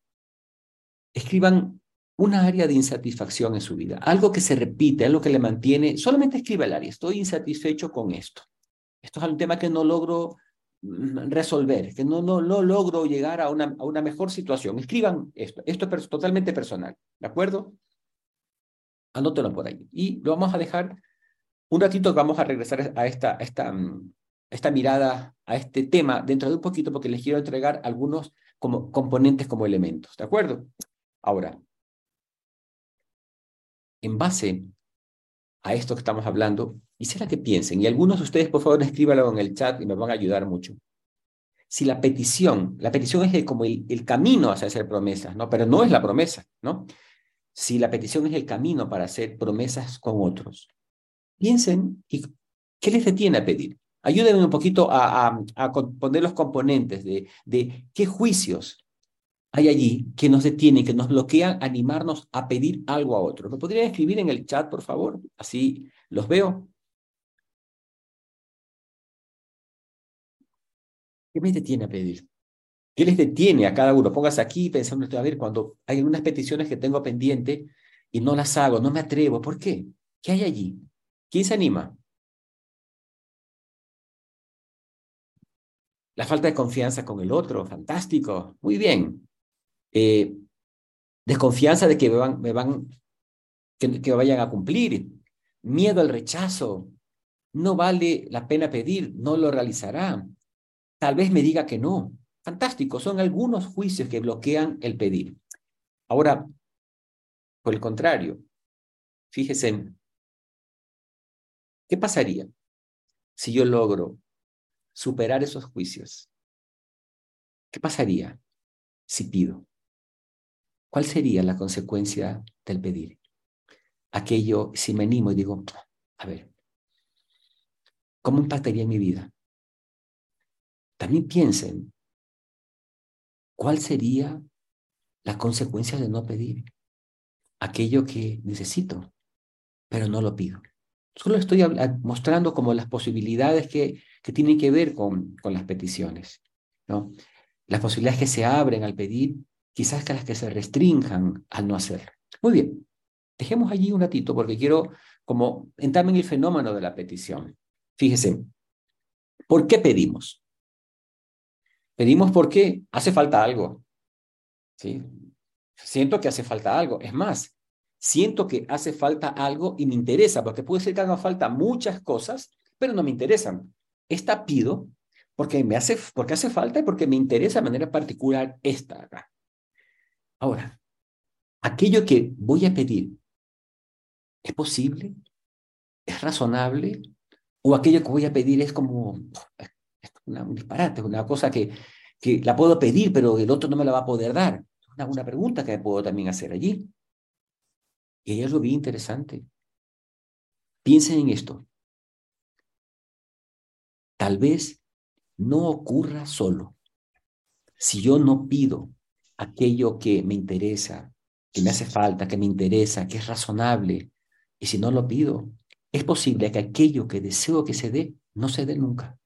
Escriban una área de insatisfacción en su vida, algo que se repite, algo que le mantiene. Solamente escriba el área, estoy insatisfecho con esto. Esto es un tema que no logro mm, resolver, que no, no, no logro llegar a una, a una mejor situación. Escriban esto, esto es totalmente personal, ¿de acuerdo? Anótelo por ahí. Y lo vamos a dejar un ratito, vamos a regresar a esta, esta, mm, esta mirada, a este tema dentro de un poquito, porque les quiero entregar algunos como componentes, como elementos. ¿De acuerdo? Ahora, en base a esto que estamos hablando, quisiera que piensen, y algunos de ustedes, por favor, escríbanlo en el chat y me van a ayudar mucho. Si la petición, la petición es como el, camino hacia hacer promesas, ¿no? Pero no es la promesa, ¿no? si la petición es el camino para hacer promesas con otros. Piensen, ¿y ¿qué les detiene a pedir? Ayúdenme un poquito a, poner los componentes de qué juicios hay allí que nos detienen, que nos bloquean animarnos a pedir algo a otro. ¿Me podrían escribir en el chat, por favor? Así los veo. ¿Qué me detiene a pedir? ¿Qué les detiene a cada uno? Póngase aquí pensando, a ver, cuando hay algunas peticiones que tengo pendiente y no las hago, no me atrevo, ¿por qué? ¿Qué hay allí? ¿Quién se anima? La falta de confianza con el otro, fantástico, muy bien. Eh, desconfianza de que me van, me van que, vayan a cumplir, miedo al rechazo, no vale la pena pedir, no lo realizará. Tal vez me diga que no. Fantástico, son algunos juicios que bloquean el pedir. Ahora, por el contrario, fíjese, ¿qué pasaría si yo logro superar esos juicios? ¿Qué pasaría si pido? ¿Cuál sería la consecuencia del pedir? Aquello, si me animo y digo, a ver, ¿cómo impactaría mi vida? También piensen ¿Cuál sería la consecuencia de no pedir? Aquello que necesito, pero no lo pido. Solo estoy mostrando como las posibilidades que, que tienen que ver con, con las peticiones, ¿no? Las posibilidades que se abren al pedir, quizás que las que se restrinjan al no hacerlo. Muy bien, dejemos allí un ratito porque quiero como entrar en el fenómeno de la petición. Fíjese, ¿por qué pedimos? Pedimos porque hace falta algo. ¿sí? Siento que hace falta algo. Es más, siento que hace falta algo y me interesa, porque puede ser que haga falta muchas cosas, pero no me interesan. Esta pido porque, me hace, porque hace falta y porque me interesa de manera particular esta acá. Ahora, aquello que voy a pedir, ¿es posible? ¿Es razonable? ¿O aquello que voy a pedir es como, un disparate, una cosa que, que la puedo pedir, pero el otro no me la va a poder dar. Una, una pregunta que puedo también hacer allí. Y ella lo vi interesante. Piensen en esto. Tal vez no ocurra solo. Si yo no pido aquello que me interesa, que me hace falta, que me interesa, que es razonable, y si no lo pido, es posible que aquello que deseo que se dé no se dé nunca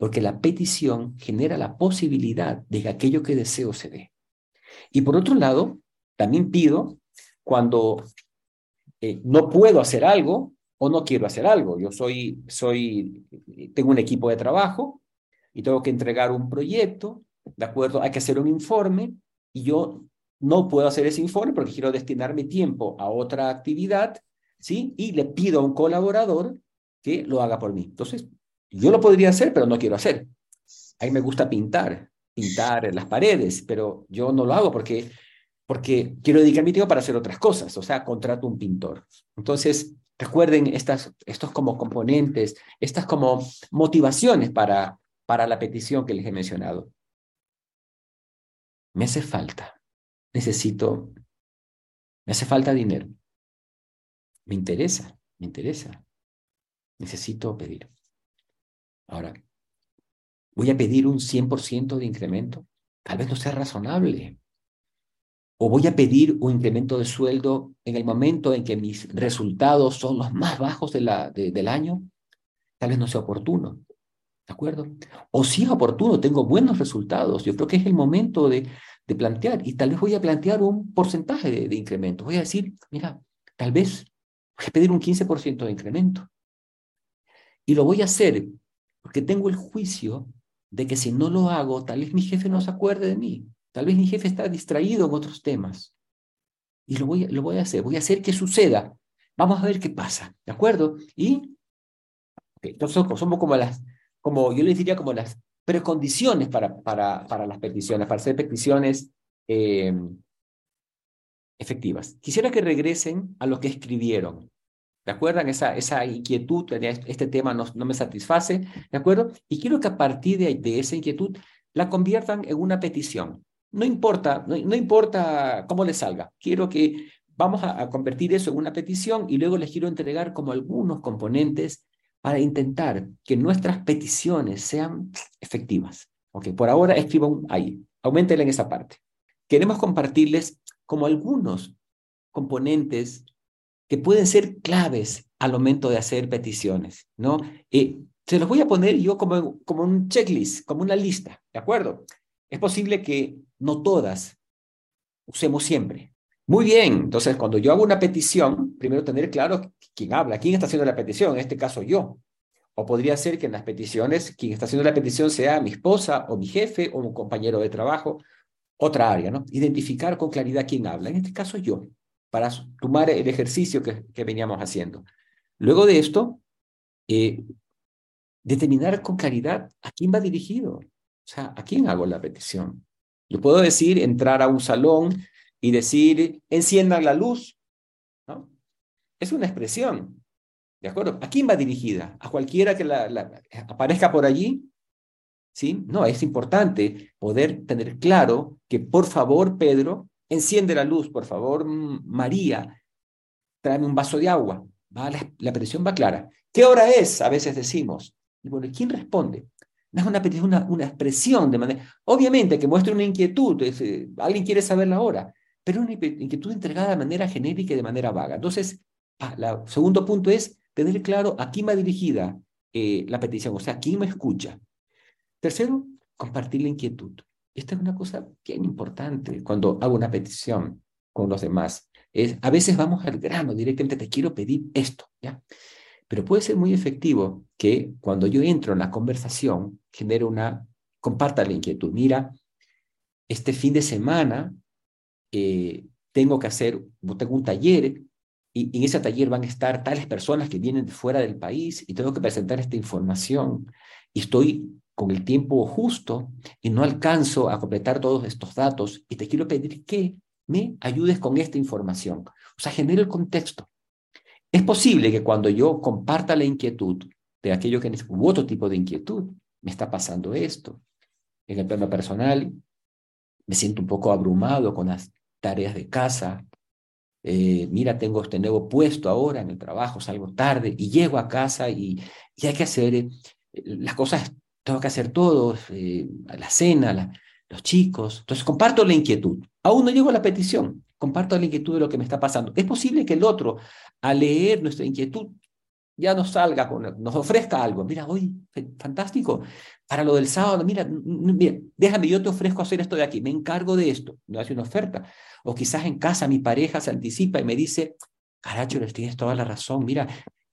porque la petición genera la posibilidad de que aquello que deseo se dé. Y por otro lado, También pido cuando eh, no puedo hacer algo o no quiero hacer algo. Yo soy, soy, tengo un equipo de trabajo y tengo que entregar un proyecto, ¿de acuerdo? Hay que hacer un informe y yo no puedo hacer ese informe porque quiero destinar mi tiempo a otra actividad, ¿sí? Y le pido a un colaborador que lo haga por mí. Entonces, yo lo podría hacer, pero no quiero hacer. A mí me gusta pintar, pintar las paredes, pero yo no lo hago porque, porque quiero dedicar mi tiempo para hacer otras cosas, o sea, contrato un pintor. Entonces, recuerden estas, estos como componentes, estas como motivaciones para, para la petición que les he mencionado. Me hace falta, necesito, me hace falta dinero. Me interesa, me interesa. Necesito pedir. Ahora, voy a pedir un 100% de incremento. Tal vez no sea razonable. O voy a pedir un incremento de sueldo en el momento en que mis resultados son los más bajos de la, del año. Tal vez no sea oportuno. ¿De acuerdo? O si es oportuno, tengo buenos resultados. Yo creo que es el momento de, de plantear. Y tal vez voy a plantear un porcentaje de, incremento. Voy a decir, mira, tal vez voy a pedir un 15% de incremento. Y lo voy a hacer porque tengo el juicio de que si no lo hago, tal vez mi jefe no se acuerde de mí. Tal vez mi jefe está distraído en otros temas. Y lo voy, lo voy a hacer. Voy a hacer que suceda. Vamos a ver qué pasa. ¿De acuerdo? Y entonces somos como las, como yo les diría, como las precondiciones para, para, para las peticiones, para hacer peticiones eh, efectivas. Quisiera que regresen a lo que escribieron. ¿De acuerdo? Esa, esa inquietud, este tema no, no, me satisface, ¿de acuerdo? Y quiero que a partir de, de esa inquietud la conviertan en una petición. No importa, no, no importa cómo les salga. Quiero que vamos a, a, convertir eso en una petición y luego les quiero entregar como algunos componentes para intentar que nuestras peticiones sean efectivas. Ok, por ahora escriban ahí, aumentenle en esa parte. Queremos compartirles como algunos componentes que pueden ser claves al momento de hacer peticiones, ¿no? Eh, se los voy a poner yo como, como un checklist, como una lista, ¿de acuerdo? Es posible que no todas usemos siempre. Muy bien, entonces cuando yo hago una petición, primero tener claro quién habla, quién está haciendo la petición, en este caso yo. O podría ser que en las peticiones, quien está haciendo la petición sea mi esposa o mi jefe o un compañero de trabajo, otra área, ¿no? Identificar con claridad quién habla, en este caso yo para tomar el ejercicio que, que veníamos haciendo. Luego de esto, eh, determinar con claridad a quién va dirigido, o sea, a quién hago la petición. Yo puedo decir, entrar a un salón y decir, enciendan la luz, ¿no? Es una expresión, ¿de acuerdo? ¿A quién va dirigida? ¿A cualquiera que la, aparezca por allí? ¿Sí? No, es importante poder tener claro que, por favor, Pedro, Enciende la luz, por favor, María. Tráeme un vaso de agua. La, la, petición va clara. ¿Qué hora es? A veces decimos. Y bueno, ¿quién responde? No es una una, una expresión de manera. Obviamente que muestre una inquietud. Eh, alguien quiere saber la hora, pero una inquietud entregada de manera genérica y de manera vaga. Entonces, ah, el segundo punto es tener claro a quién va dirigida eh, la petición, o sea, quién me escucha. Tercero, compartir la inquietud. Esta es una cosa bien importante cuando hago una petición con los demás. Es, a veces vamos al grano directamente, te quiero pedir esto, ¿ya? Pero puede ser muy efectivo que cuando yo entro en la conversación, genere una, comparta la inquietud. Mira, este fin de semana eh, tengo que hacer, tengo un taller y en ese taller van a estar tales personas que vienen de fuera del país y tengo que presentar esta información y estoy con el tiempo justo y no alcanzo a completar todos estos datos y te quiero pedir que me ayudes con esta información. O sea, genere el contexto. Es posible que cuando yo comparta la inquietud de aquello que u otro tipo de inquietud, me está pasando esto. En el plano personal, me siento un poco abrumado con las tareas de casa. Eh, mira, tengo este nuevo puesto ahora en el trabajo, salgo tarde y llego a casa y, y hay que hacer eh, las cosas tengo que hacer todo, eh, la cena, los chicos. Entonces comparto la inquietud. Aún no llego a la petición, comparto la inquietud de lo que me está pasando. Es posible que el otro, al leer nuestra inquietud, ya nos salga, con, nos ofrezca algo. Mira, hoy, fantástico, para lo del sábado, mira, déjame, yo te ofrezco hacer esto de aquí, me encargo de esto, no hace una oferta. O quizás en casa mi pareja se anticipa y me dice, caracho, tienes toda la razón, mira,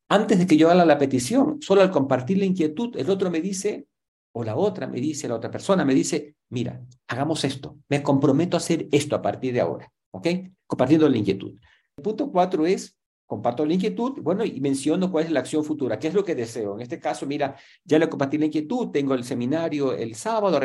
antes de que yo haga la petición, solo al compartir la inquietud, el otro me dice, o la otra me dice, la otra persona me dice, mira, hagamos esto, me comprometo a hacer esto a partir de ahora, ¿ok? Compartiendo la inquietud. El punto cuatro es, comparto la inquietud, bueno, y menciono cuál es la acción futura, qué es lo que deseo. En este caso, mira, ya le compartí la inquietud, tengo el seminario el sábado,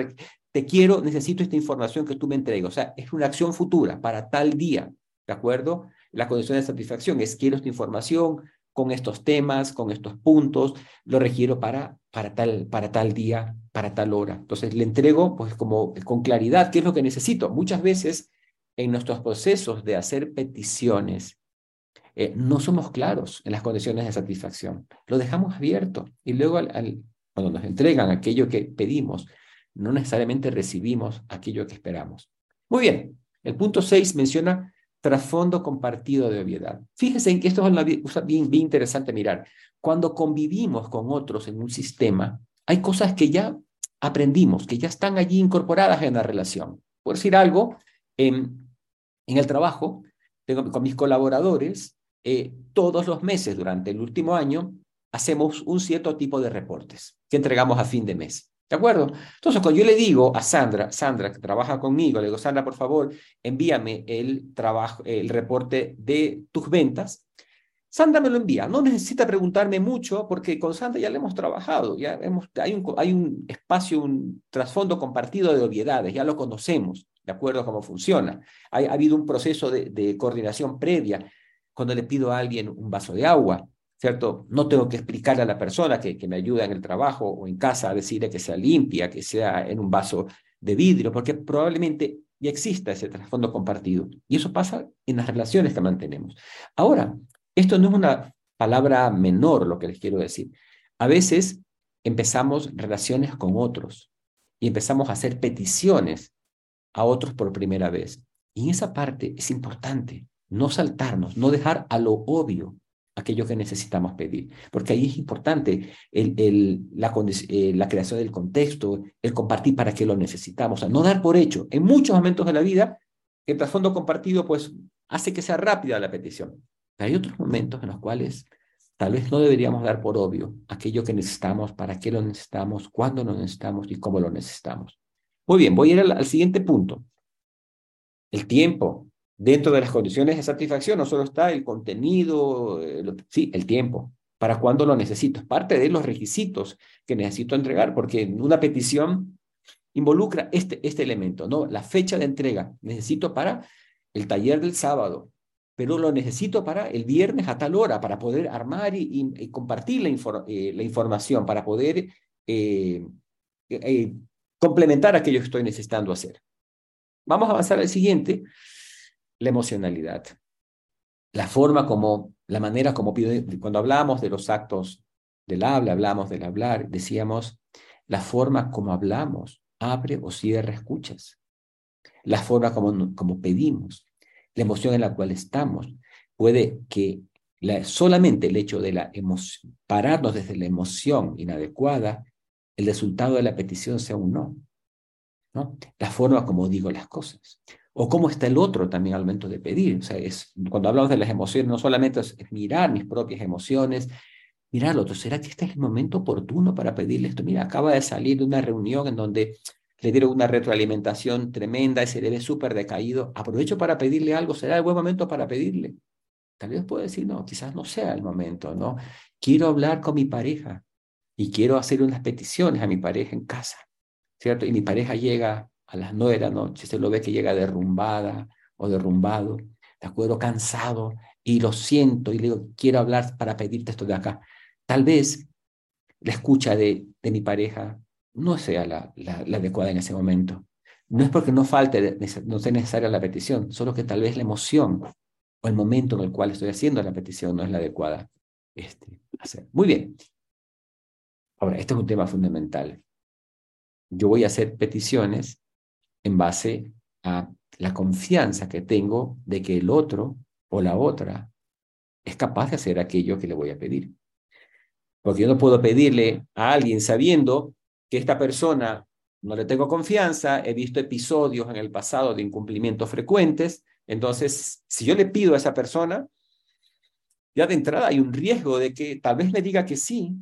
te quiero, necesito esta información que tú me entregues. O sea, es una acción futura para tal día, ¿de acuerdo? La condición de satisfacción es quiero esta información, con estos temas, con estos puntos, lo requiero para, para, tal, para tal día, para tal hora. Entonces le entrego pues como con claridad qué es lo que necesito. Muchas veces en nuestros procesos de hacer peticiones eh, no somos claros en las condiciones de satisfacción. Lo dejamos abierto y luego cuando nos entregan aquello que pedimos, no necesariamente recibimos aquello que esperamos. Muy bien, el punto 6 menciona trasfondo compartido de obviedad. Fíjense en que esto es bien, bien interesante mirar. Cuando convivimos con otros en un sistema, hay cosas que ya aprendimos, que ya están allí incorporadas en la relación. Por decir algo, en el trabajo, con mis colaboradores, eh, todos los meses durante el último año, hacemos un cierto tipo de reportes que entregamos a fin de mes. ¿De acuerdo? Entonces, cuando yo le digo a Sandra, Sandra, que trabaja conmigo, le digo, Sandra, por favor, envíame el, trabajo, el reporte de tus ventas. Sandra me lo envía. No necesita preguntarme mucho porque con Sandra ya le hemos trabajado. Ya hemos, hay, un, hay un espacio, un trasfondo compartido de obviedades. Ya lo conocemos, de acuerdo a cómo funciona. ha habido un proceso de, coordinación previa. Cuando le pido a alguien un vaso de agua, ¿cierto? No tengo que explicarle a la persona que, que me ayuda en el trabajo o en casa a decirle que sea limpia, que sea en un vaso de vidrio, porque probablemente ya exista ese trasfondo compartido. Y eso pasa en las relaciones que mantenemos. Ahora, esto no es una palabra menor lo que les quiero decir. A veces empezamos relaciones con otros y empezamos a hacer peticiones a otros por primera vez. Y en esa parte es importante no saltarnos, no dejar a lo obvio aquello que necesitamos pedir, porque ahí es importante el, el, la, eh, la, creación del contexto, el compartir para qué lo necesitamos, o no dar por hecho. En muchos momentos de la vida, el trasfondo compartido pues hace que sea rápida la petición. Pero hay otros momentos en los cuales tal vez no deberíamos dar por obvio aquello que necesitamos, para qué lo necesitamos, cuándo lo necesitamos y cómo lo necesitamos. Muy bien, voy a ir al, siguiente punto. El tiempo, Dentro de las condiciones de satisfacción no solo está el contenido, eh, sí, el tiempo, para cuándo lo necesito. Es parte de los requisitos que necesito entregar, porque una petición involucra este, este elemento, ¿no? La fecha de entrega. Necesito para el taller del sábado, pero lo necesito para el viernes a tal hora, para poder armar y, compartir la, eh, la, información, para poder eh, complementar aquello que estoy necesitando hacer. Vamos a avanzar al siguiente, la emocionalidad. La forma como, la manera como cuando hablamos de los actos del habla, hablamos del hablar, decíamos, la forma como hablamos abre o cierra escuchas. La forma como, como pedimos, la emoción en la cual estamos, puede que la, solamente el hecho de la pararnos desde la emoción inadecuada, el resultado de la petición sea un no. ¿no? La forma como digo las cosas o cómo está el otro también al momento de pedir. O sea, es, cuando hablamos de las emociones, no solamente es, mirar mis propias emociones, mirar al otro, ¿será que este es el momento oportuno para pedirle esto? Mira, acaba de salir de una reunión en donde le dieron una retroalimentación tremenda y se le ve súper decaído. Aprovecho para pedirle algo, ¿será el buen momento para pedirle? Tal vez puedo decir, no, quizás no sea el momento, ¿no? Quiero hablar con mi pareja y quiero hacer unas peticiones a mi pareja en casa, ¿cierto? Y mi pareja llega a las nueve de la noche, se lo ve que llega derrumbada o derrumbado, de acuerdo, cansado, y lo siento, y le digo, quiero hablar para pedirte esto de acá. Tal vez la escucha de, de mi pareja no sea la, la, la, adecuada en ese momento. No es porque no falte, no sea necesaria la petición, solo que tal vez la emoción o el momento en el cual estoy haciendo la petición no es la adecuada este, hacer. Muy bien. Ahora, este es un tema fundamental. Yo voy a hacer peticiones en base a la confianza que tengo de que el otro o la otra es capaz de hacer aquello que le voy a pedir. Porque yo no puedo pedirle a alguien sabiendo que esta persona no le tengo confianza, he visto episodios en el pasado de incumplimientos frecuentes, entonces si yo le pido a esa persona, ya de entrada hay un riesgo de que tal vez me diga que sí,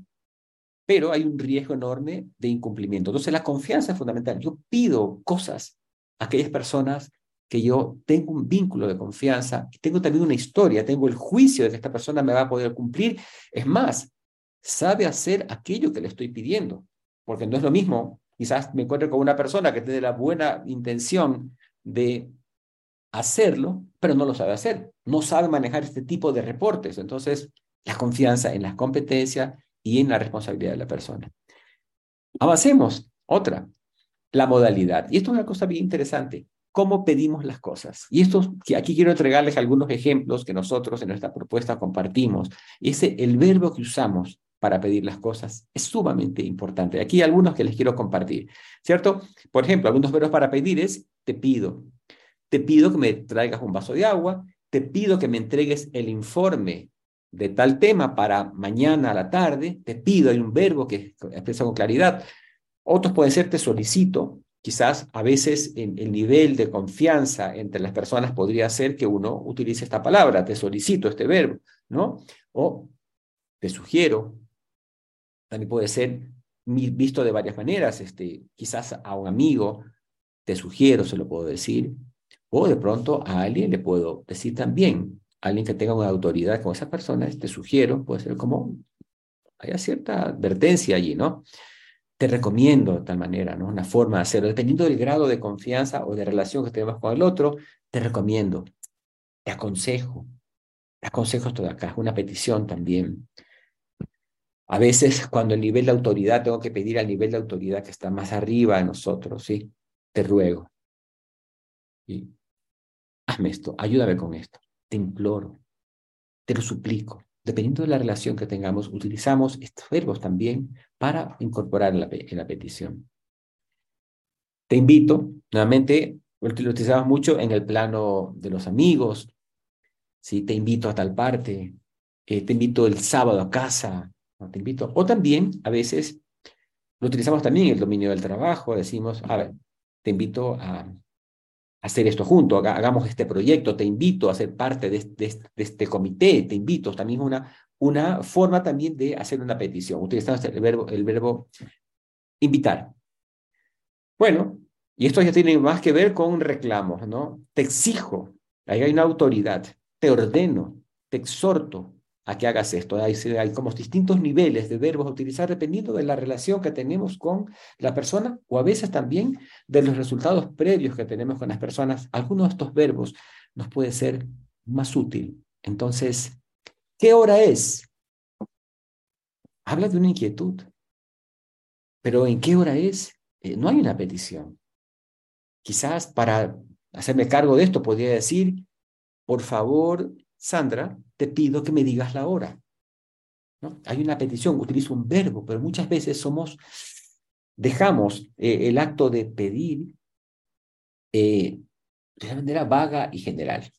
pero hay un riesgo enorme de incumplimiento. Entonces la confianza es fundamental. Yo pido cosas a aquellas personas que yo tengo un vínculo de confianza, tengo también una historia, tengo el juicio de que esta persona me va a poder cumplir. Es más, sabe hacer aquello que le estoy pidiendo, porque no es lo mismo. Quizás me encuentre con una persona que tiene la buena intención de hacerlo, pero no lo sabe hacer, no sabe manejar este tipo de reportes. Entonces, la confianza en las competencias y en la responsabilidad de la persona. Avancemos. Otra, la modalidad. Y esto es una cosa bien interesante cómo pedimos las cosas. Y esto, aquí quiero entregarles algunos ejemplos que nosotros en nuestra propuesta compartimos. Ese, el verbo que usamos para pedir las cosas es sumamente importante. Aquí hay algunos que les quiero compartir, ¿cierto? Por ejemplo, algunos verbos para pedir es te pido. Te pido que me traigas un vaso de agua, te pido que me entregues el informe de tal tema para mañana a la tarde, te pido, hay un verbo que expresa con claridad. Otros pueden ser te solicito, Quizás a veces en el nivel de confianza entre las personas podría ser que uno utilice esta palabra, te solicito este verbo, ¿no? O te sugiero. También puede ser visto de varias maneras, este, quizás a un amigo te sugiero, se lo puedo decir, o de pronto a alguien le puedo decir también, alguien que tenga una autoridad con esa persona, te sugiero, puede ser como, haya cierta advertencia allí, ¿no? te recomiendo de tal manera, ¿no? Una forma de hacerlo. Dependiendo del grado de confianza o de relación que tenemos con el otro, te recomiendo, te aconsejo. Te aconsejo esto de acá, es una petición también. A veces cuando el nivel de autoridad tengo que pedir al nivel de autoridad que está más arriba de nosotros, ¿sí? Te ruego. y Hazme esto, ayúdame con esto. Te imploro, te lo suplico dependiendo de la relación que tengamos, utilizamos estos verbos también para incorporar en la, petición. Te invito, nuevamente, lo utilizamos mucho en el plano de los amigos, ¿sí? te invito a tal parte, eh, te invito el sábado a casa, te invito. O también, a veces, lo utilizamos también en el dominio del trabajo, decimos, a ver, te invito a, hacer esto junto, hagamos este proyecto, te invito a ser parte de, este comité, te invito, también una, una forma también de hacer una petición, utilizando el verbo, el verbo invitar. Bueno, y esto ya tiene más que ver con reclamos, ¿no? Te exijo, ahí hay una autoridad, te ordeno, te exhorto, a que hagas esto. Hay, hay como distintos niveles de verbos a utilizar dependiendo de la relación que tenemos con la persona o a veces también de los resultados previos que tenemos con las personas. Algunos de estos verbos nos puede ser más útil. Entonces, ¿qué hora es? Habla de una inquietud. Pero ¿en qué hora es? Eh, no hay una petición. Quizás para hacerme cargo de esto podría decir, por favor, Sandra, te pido que me digas la hora. Hay una petición, utilizo un verbo, pero muchas veces somos, dejamos eh, el acto de pedir eh, de una manera vaga y general.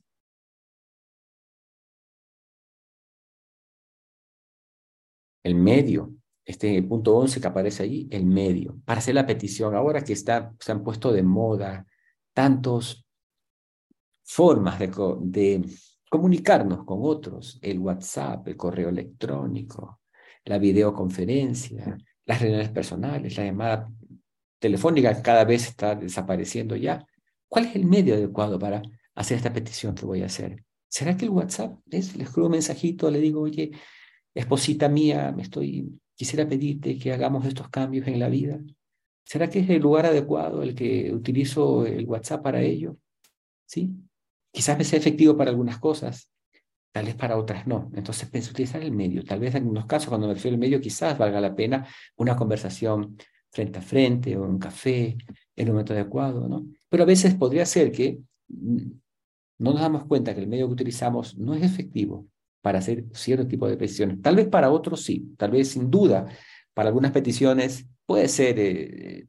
El medio, este punto 11 que aparece allí, el medio, para hacer la petición. Ahora que está, se han puesto de moda tantos formas de comunicarnos con otros, el WhatsApp, el correo electrónico, la videoconferencia, las reuniones personales, la llamada telefónica cada vez está desapareciendo ya. ¿Cuál es el medio adecuado para hacer esta petición que voy a hacer? ¿Será que el WhatsApp es? Le escribo un mensajito, le digo, oye, esposita mía, me estoy, quisiera pedirte que hagamos estos cambios en la vida. ¿Será que es el lugar adecuado el que utilizo el WhatsApp para ello? ¿Sí? Quizás me sea efectivo para algunas cosas, tal vez para otras no. Entonces pienso utilizar el medio. Tal vez en algunos casos, cuando me refiero al medio, quizás valga la pena una conversación frente a frente o un café en un momento adecuado, ¿no? Pero a veces podría ser que mm, no nos damos cuenta que el medio que utilizamos no es efectivo para hacer cierto tipo de peticiones. Tal vez para otros sí, tal vez sin duda para algunas peticiones puede ser eh,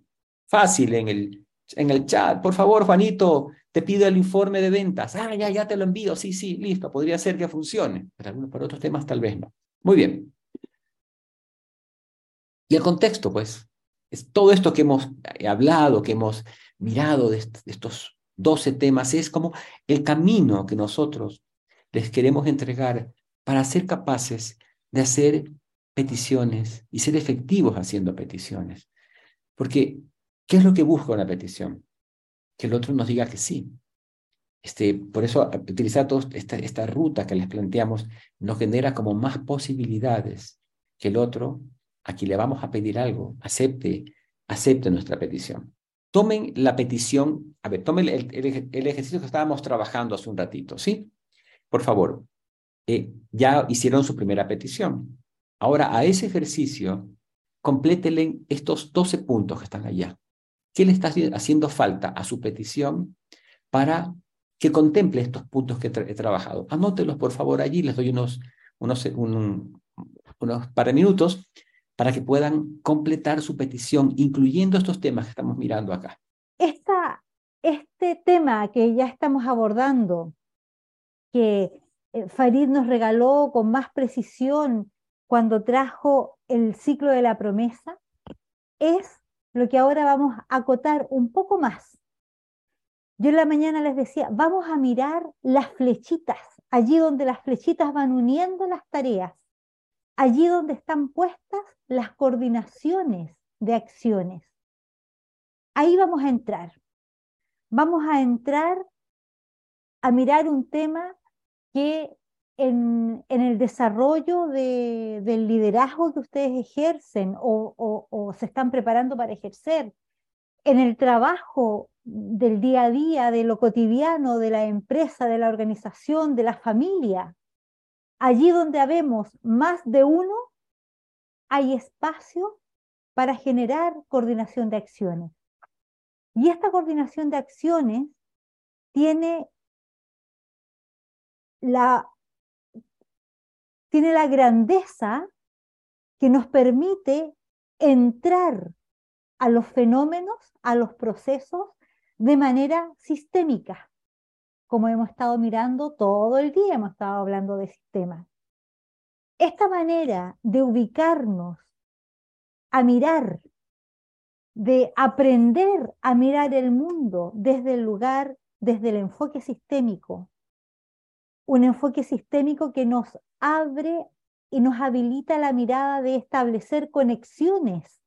fácil en el, en el chat. Por favor, Juanito, te pido el informe de ventas. Ah, ya, ya te lo envío. Sí, sí, listo. Podría ser que funcione. Pero algunos, para otros temas tal vez no. Muy bien. Y el contexto, pues, es todo esto que hemos hablado, que hemos mirado de estos 12 temas, es como el camino que nosotros les queremos entregar para ser capaces de hacer peticiones y ser efectivos haciendo peticiones. Porque, ¿qué es lo que busca una petición? Que el otro nos diga que sí. Este, por eso utilizar toda esta, esta ruta que les planteamos nos genera como más posibilidades que el otro, a quien le vamos a pedir algo, acepte, acepte nuestra petición. Tomen la petición, a ver, tomen el, el, ejercicio que estábamos trabajando hace un ratito, ¿sí? Por favor, eh, ya hicieron su primera petición. Ahora a ese ejercicio, complétenle estos 12 puntos que están allá. ¿Qué le está haciendo falta a su petición para que contemple estos puntos que he trabajado. Anótelos, por favor, allí. Les doy unos, unos, unos par de minutos para que puedan completar su petición, incluyendo estos temas que estamos mirando acá. Esta, este tema que ya estamos abordando, que eh, Farid nos regaló con más precisión cuando trajo el ciclo de la promesa, es lo que ahora vamos a acotar un poco más yo en la mañana les decía, vamos a mirar las flechitas, allí donde las flechitas van uniendo las tareas, allí donde están puestas las coordinaciones de acciones. Ahí vamos a entrar. Vamos a entrar a mirar un tema que en, el desarrollo del liderazgo que ustedes ejercen o, o se están preparando para ejercer, en el trabajo del día a día, de lo cotidiano, de la empresa, de la organización, de la familia. Allí donde habemos más de uno, hay espacio para generar coordinación de acciones. Y esta coordinación de acciones tiene la, tiene la grandeza que nos permite entrar a los fenómenos, a los procesos de manera sistémica, como hemos estado mirando todo el día, hemos estado hablando de sistemas. Esta manera de ubicarnos a mirar, de aprender a mirar el mundo desde el lugar, desde el enfoque sistémico, un enfoque sistémico que nos abre y nos habilita la mirada de establecer conexiones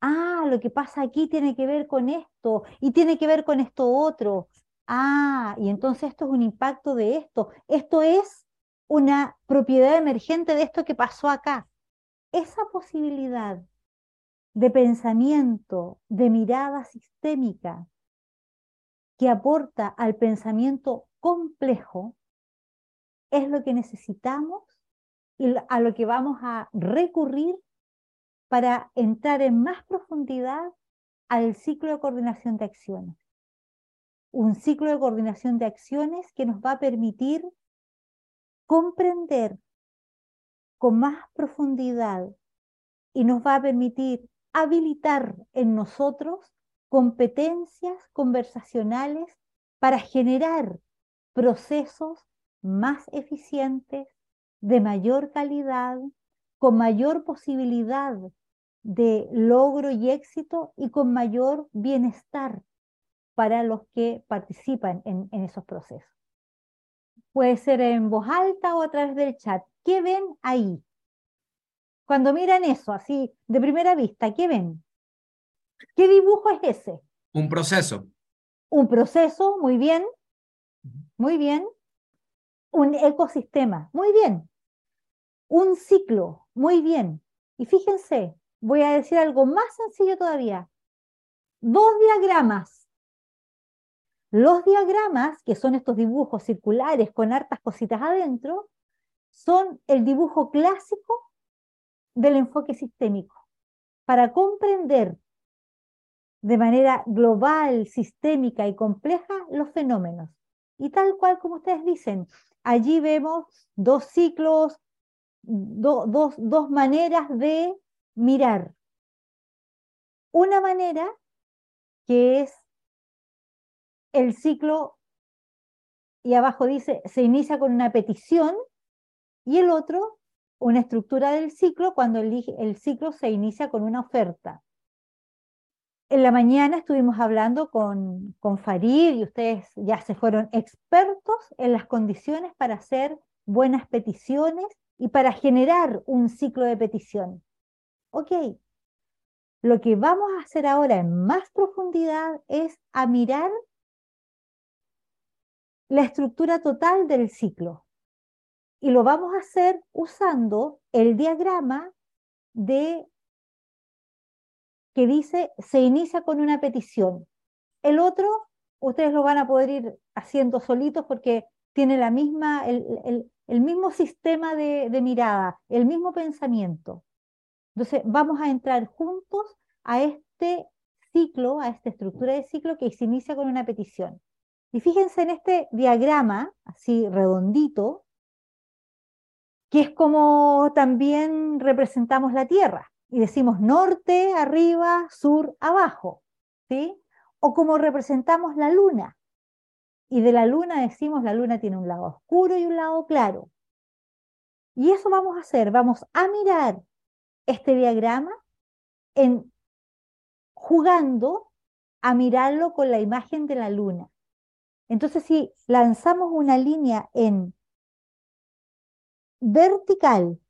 Ah, lo que pasa aquí tiene que ver con esto y tiene que ver con esto otro. Ah, y entonces esto es un impacto de esto. Esto es una propiedad emergente de esto que pasó acá. Esa posibilidad de pensamiento, de mirada sistémica que aporta al pensamiento complejo, es lo que necesitamos y a lo que vamos a recurrir para entrar en más profundidad al ciclo de coordinación de acciones. Un ciclo de coordinación de acciones que nos va a permitir comprender con más profundidad y nos va a permitir habilitar en nosotros competencias conversacionales para generar procesos más eficientes, de mayor calidad, con mayor posibilidad de logro y éxito y con mayor bienestar para los que participan en, esos procesos. Puede ser en voz alta o a través del chat. ¿Qué ven ahí? Cuando miran eso, así de primera vista, ¿qué ven? ¿Qué dibujo es ese? Un proceso. Un proceso, muy bien. Muy bien. Un ecosistema, muy bien. Un ciclo, muy bien. Y fíjense, voy a decir algo más sencillo todavía. Dos diagramas. Los diagramas, que son estos dibujos circulares con hartas cositas adentro, son el dibujo clásico del enfoque sistémico. Para comprender de manera global, sistémica y compleja los fenómenos. Y tal cual como ustedes dicen, allí vemos dos ciclos, dos, dos maneras de mirar. Una manera que es el ciclo, y abajo dice, se inicia con una petición, y el otro una estructura del ciclo cuando el, el ciclo se inicia con una oferta. En la mañana estuvimos hablando con, con Farid y ustedes ya se fueron expertos en las condiciones para hacer buenas peticiones y para generar un ciclo de petición. Ok, lo que vamos a hacer ahora en más profundidad es a mirar la estructura total del ciclo. Y lo vamos a hacer usando el diagrama de que dice se inicia con una petición. El otro, ustedes lo van a poder ir haciendo solitos porque tiene la misma, el, mismo sistema de, de mirada, el mismo pensamiento. Entonces, vamos a entrar juntos a este ciclo, a esta estructura de ciclo que se inicia con una petición. Y fíjense en este diagrama, así redondito, que es como también representamos la Tierra. Y decimos norte, arriba, sur, abajo. ¿sí? O como representamos la Luna. Y de la Luna decimos la Luna tiene un lado oscuro y un lado claro. Y eso vamos a hacer, vamos a mirar este diagrama en, jugando a mirarlo con la imagen de la Luna. Entonces, si lanzamos una línea en vertical,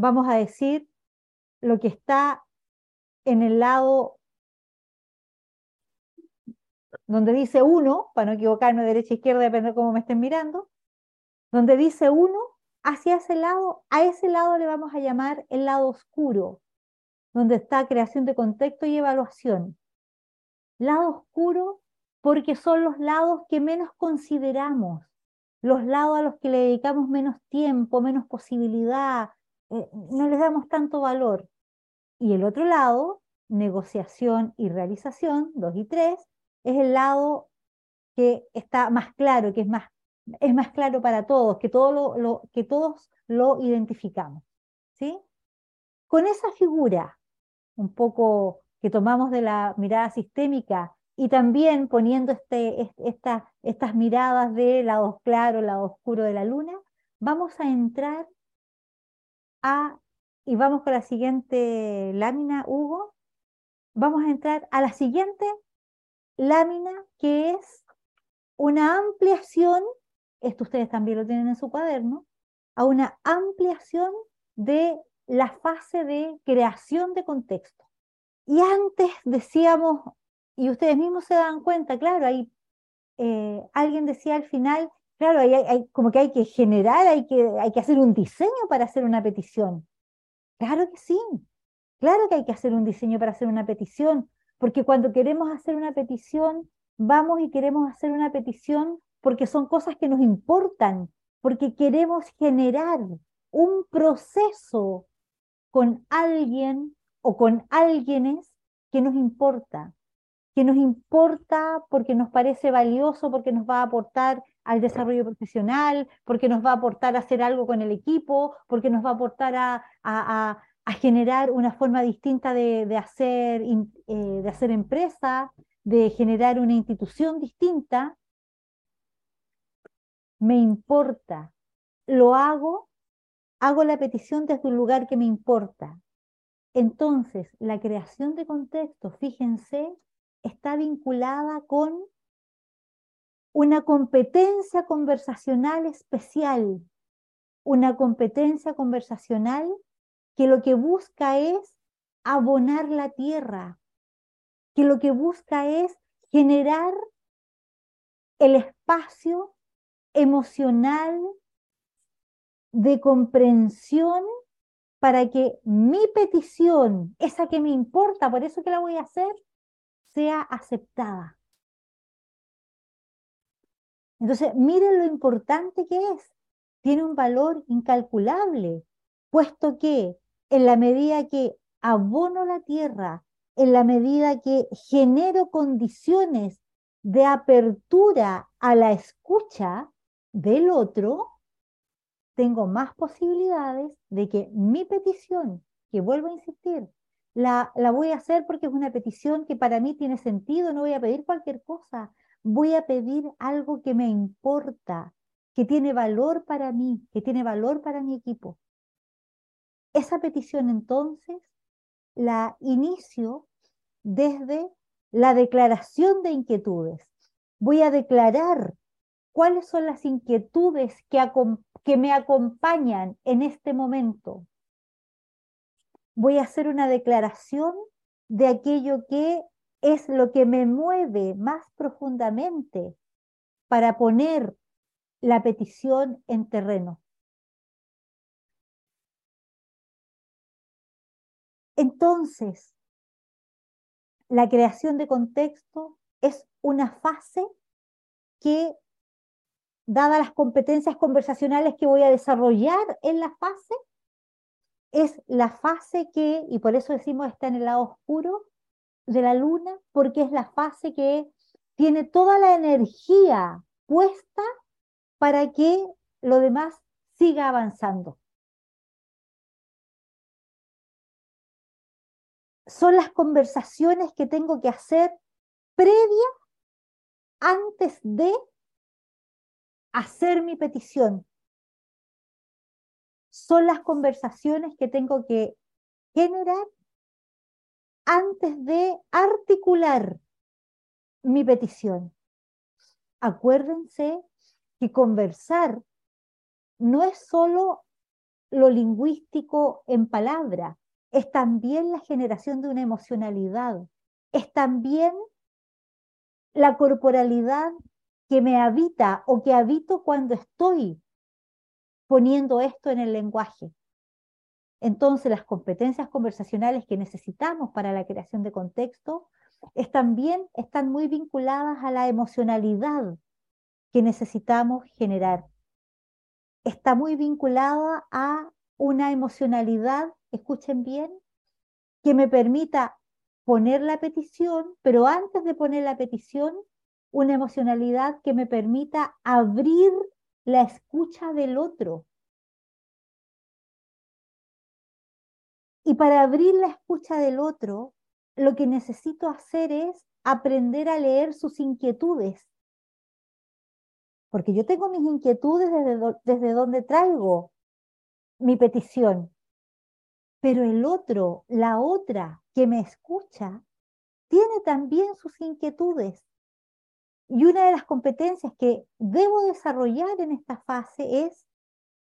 vamos a decir lo que está en el lado donde dice 1, para no equivocarme derecha izquierda, depende de cómo me estén mirando, donde dice 1, hacia ese lado, a ese lado le vamos a llamar el lado oscuro, donde está creación de contexto y evaluación. Lado oscuro porque son los lados que menos consideramos, los lados a los que le dedicamos menos tiempo, menos posibilidad, eh, no les damos tanto valor. Y el otro lado, negociación y realización, dos y tres, es el lado que está más claro, que es más, es más claro para todos, que, todo lo, que todos lo identificamos. ¿sí? Con esa figura, un poco que tomamos de la mirada sistémica y también poniendo este, estas miradas de lado claro, lado oscuro de la luna, vamos a entrar y vamos con la siguiente lámina, Hugo, vamos a entrar a la siguiente lámina que es una ampliación, esto ustedes también lo tienen en su cuaderno, a una ampliación de la fase de creación de contexto. Y antes decíamos y ustedes mismos se dan cuenta, claro, hay, eh, alguien decía al final, claro, hay, como que hay que generar, hay que, hay que hacer un diseño para hacer una petición. Claro que sí, claro que hay que hacer un diseño para hacer una petición, porque cuando queremos hacer una petición, vamos y queremos hacer una petición porque son cosas que nos importan, porque queremos generar un proceso con alguien o con alguienes que nos importa que nos importa porque nos parece valioso, porque nos va a aportar al desarrollo profesional, porque nos va a aportar a hacer algo con el equipo, porque nos va a aportar a, generar una forma distinta de, hacer, eh, de hacer empresa, de generar una institución distinta. Me importa, lo hago, hago la petición desde un lugar que me importa. Entonces, la creación de contexto, fíjense, está vinculada con una competencia conversacional especial, una competencia conversacional que lo que busca es abonar la tierra, que lo que busca es generar el espacio emocional de comprensión para que mi petición, esa que me importa, por eso que la voy a hacer, sea aceptada. Entonces, miren lo importante que es. Tiene un valor incalculable, puesto que en la medida que abono la tierra, en la medida que genero condiciones de apertura a la escucha del otro, tengo más posibilidades de que mi petición, que vuelvo a insistir, la, voy a hacer porque es una petición que para mí tiene sentido, no voy a pedir cualquier cosa, voy a pedir algo que me importa, que tiene valor para mí, que tiene valor para mi equipo. Esa petición entonces la inicio desde la declaración de inquietudes. Voy a declarar cuáles son las inquietudes que, que me acompañan en este momento. Voy a hacer una declaración de aquello que es lo que me mueve más profundamente para poner la petición en terreno. Entonces, la creación de contexto es una fase que, dadas las competencias conversacionales que voy a desarrollar en la fase, es la fase que, y por eso decimos está en el lado oscuro de la luna, porque es la fase que tiene toda la energía puesta para que lo demás siga avanzando. Son las conversaciones que tengo que hacer previa antes de hacer mi petición. Son las conversaciones que tengo que generar antes de articular mi petición. Acuérdense que conversar no es solo lo lingüístico en palabra, es también la generación de una emocionalidad, es también la corporalidad que me habita o que habito cuando estoy poniendo esto en el lenguaje. Entonces, las competencias conversacionales que necesitamos para la creación de contexto también están muy vinculadas a la emocionalidad que necesitamos generar. Está muy vinculada a una emocionalidad, escuchen bien, que me permita poner la petición, pero antes de poner la petición, una emocionalidad que me permita abrir la escucha del otro. Y para abrir la escucha del otro, lo que necesito hacer es aprender a leer sus inquietudes, porque yo tengo mis inquietudes desde, desde donde traigo mi petición. Pero el otro, la otra que me escucha, tiene también sus inquietudes. Y una de las competencias que debo desarrollar en esta fase es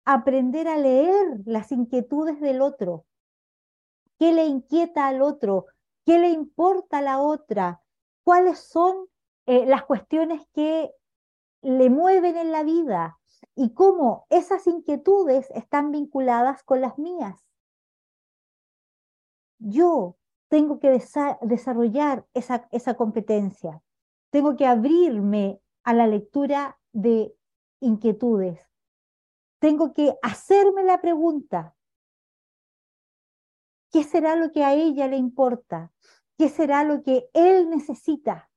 aprender a leer las inquietudes del otro. ¿Qué le inquieta al otro? ¿Qué le importa a la otra? ¿Cuáles son eh, las cuestiones que le mueven en la vida y cómo esas inquietudes están vinculadas con las mías. Yo tengo que desarrollar esa, esa competencia, tengo que abrirme a la lectura de inquietudes, tengo que hacerme la pregunta, ¿qué será lo que a ella le importa? ¿Qué será lo que él necesita?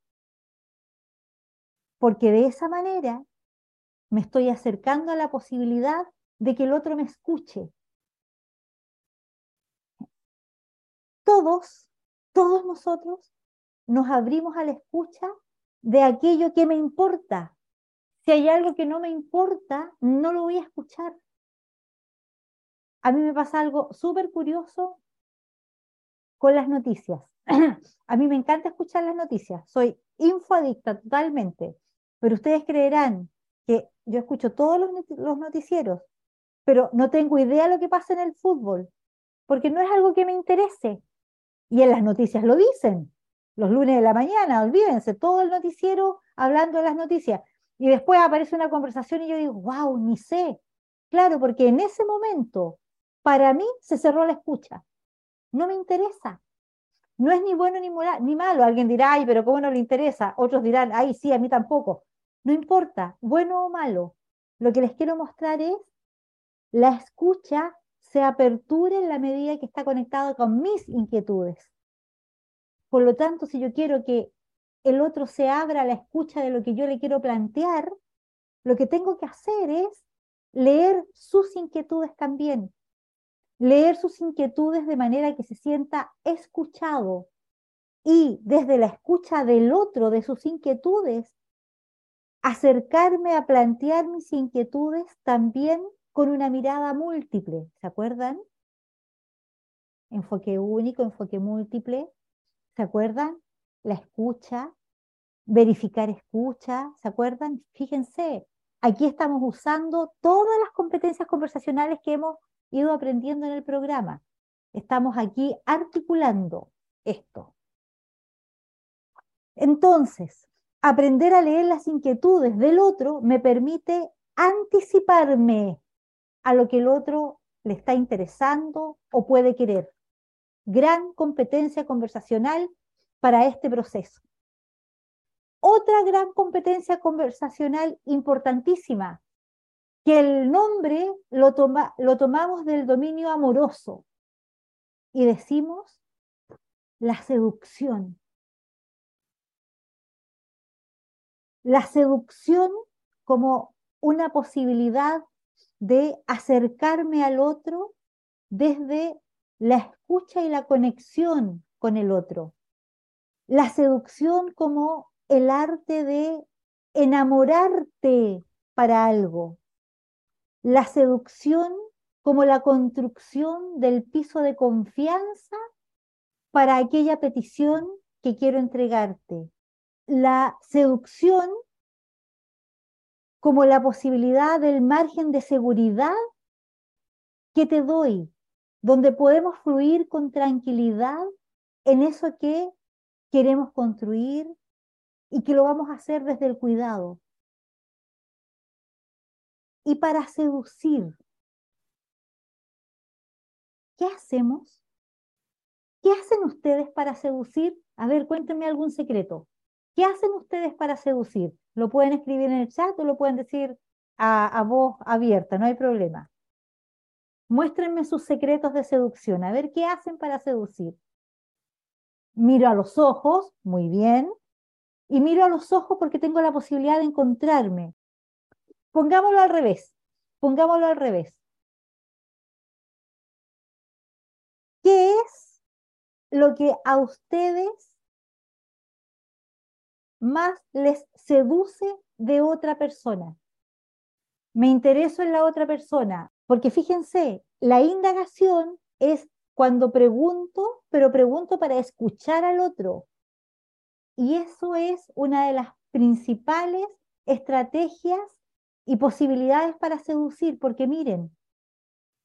porque de esa manera me estoy acercando a la posibilidad de que el otro me escuche. Todos, todos nosotros nos abrimos a la escucha de aquello que me importa. Si hay algo que no me importa, no lo voy a escuchar. A mí me pasa algo súper curioso con las noticias. *clears throat* a mí me encanta escuchar las noticias. Soy infoadicta totalmente. Pero ustedes creerán que yo escucho todos los noticieros, pero no tengo idea de lo que pasa en el fútbol, porque no es algo que me interese. Y en las noticias lo dicen. Los lunes de la mañana, olvídense, todo el noticiero hablando de las noticias. Y después aparece una conversación y yo digo, wow, ni sé. Claro, porque en ese momento, para mí, se cerró la escucha. No me interesa. No es ni bueno ni, ni malo. Alguien dirá, ay, pero ¿cómo no le interesa? Otros dirán, ay, sí, a mí tampoco. No importa, bueno o malo. Lo que les quiero mostrar es la escucha se apertura en la medida que está conectado con mis inquietudes. Por lo tanto, si yo quiero que el otro se abra a la escucha de lo que yo le quiero plantear, lo que tengo que hacer es leer sus inquietudes también. Leer sus inquietudes de manera que se sienta escuchado. Y desde la escucha del otro, de sus inquietudes, acercarme a plantear mis inquietudes también con una mirada múltiple, ¿se acuerdan? Enfoque único, enfoque múltiple, ¿se acuerdan? La escucha, verificar escucha, ¿se acuerdan? Fíjense, aquí estamos usando todas las competencias conversacionales que hemos ido aprendiendo en el programa. Estamos aquí articulando esto. Entonces, aprender a leer las inquietudes del otro me permite anticiparme a lo que el otro le está interesando o puede querer. Gran competencia conversacional para este proceso. Otra gran competencia conversacional importantísima, que el nombre lo, lo tomamos del dominio amoroso y decimos la seducción. La seducción como una posibilidad de acercarme al otro desde la escucha y la conexión con el otro. La seducción como el arte de enamorarte para algo. La seducción como la construcción del piso de confianza para aquella petición que quiero entregarte. La seducción como la posibilidad del margen de seguridad que te doy, donde podemos fluir con tranquilidad en eso que queremos construir, y que lo vamos a hacer desde el cuidado. Y para seducir, ¿qué hacemos? ¿Qué hacen ustedes para seducir? A ver, cuéntenme algún secreto. ¿Qué hacen ustedes para seducir? Lo pueden escribir en el chat o lo pueden decir a, a voz abierta, no hay problema. Muéstrenme sus secretos de seducción. A ver, ¿qué hacen para seducir? Miro a los ojos, muy bien y miro a los ojos porque tengo la posibilidad de encontrarme. Pongámoslo al revés, pongámoslo al revés. ¿Qué es lo que a ustedes más les seduce de otra persona? Me intereso en la otra persona, porque fíjense, la indagación es cuando pregunto, pero pregunto para escuchar al otro, y eso es una de las principales estrategias y posibilidades para seducir, porque miren,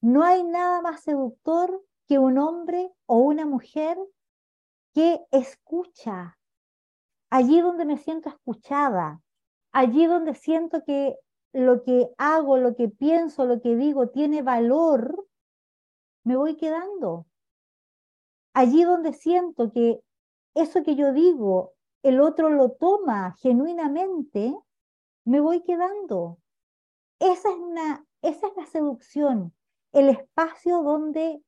no hay nada más seductor que un hombre o una mujer que escucha, allí donde me siento escuchada, allí donde siento que lo que hago, lo que pienso, lo que digo tiene valor, me voy quedando. Allí donde siento que eso que yo digo el otro lo toma genuinamente, me voy quedando. Esa es, una, esa es la seducción, el espacio donde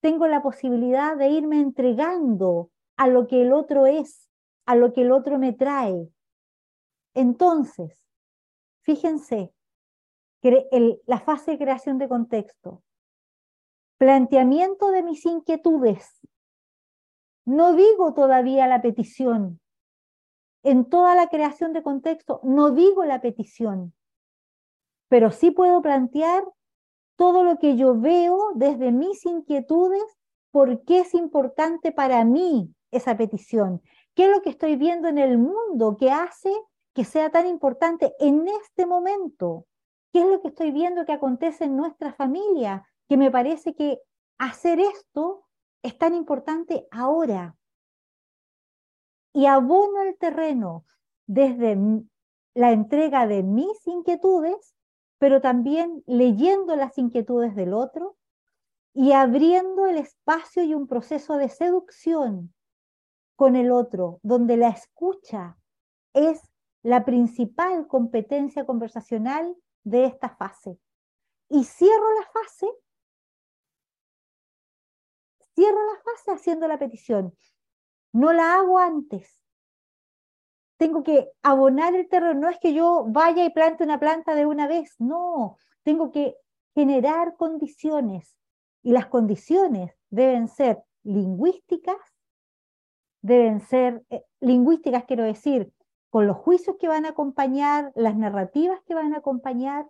tengo la posibilidad de irme entregando a lo que el otro es, a lo que el otro me trae. Entonces, fíjense, la fase de creación de contexto, planteamiento de mis inquietudes, no digo todavía la petición. En toda la creación de contexto no digo la petición, pero sí puedo plantear todo lo que yo veo desde mis inquietudes, por qué es importante para mí esa petición, qué es lo que estoy viendo en el mundo que hace que sea tan importante en este momento, qué es lo que estoy viendo que acontece en nuestra familia, que me parece que hacer esto es tan importante ahora. Y abono el terreno desde la entrega de mis inquietudes, pero también leyendo las inquietudes del otro y abriendo el espacio y un proceso de seducción con el otro, donde la escucha es la principal competencia conversacional de esta fase. Y cierro la fase Cierro la fase haciendo la petición. No la hago antes. Tengo que abonar el terreno. No es que yo vaya y plante una planta de una vez. No, tengo que generar condiciones. Y las condiciones deben ser lingüísticas, deben ser, eh, lingüísticas quiero decir, con los juicios que van a acompañar, las narrativas que van a acompañar,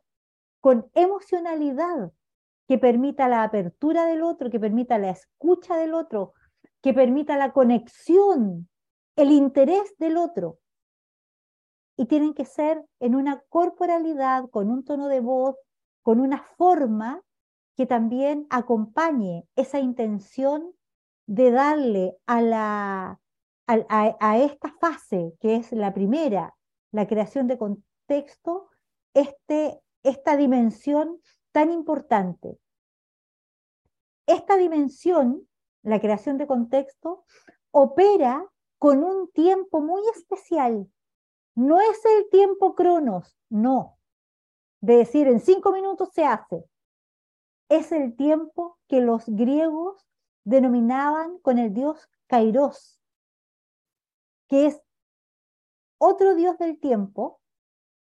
con emocionalidad que permita la apertura del otro, que permita la escucha del otro, que permita la conexión, el interés del otro. Y tienen que ser en una corporalidad, con un tono de voz, con una forma que también acompañe esa intención de darle a, la, a, esta fase, que es la primera, la creación de contexto, este, esta dimensión tan importante. Esta dimensión, la creación de contexto, opera con un tiempo muy especial. No es el tiempo cronos, no. De decir, en cinco minutos se hace. Es el tiempo que los griegos denominaban con el dios Kairos, que es otro dios del tiempo.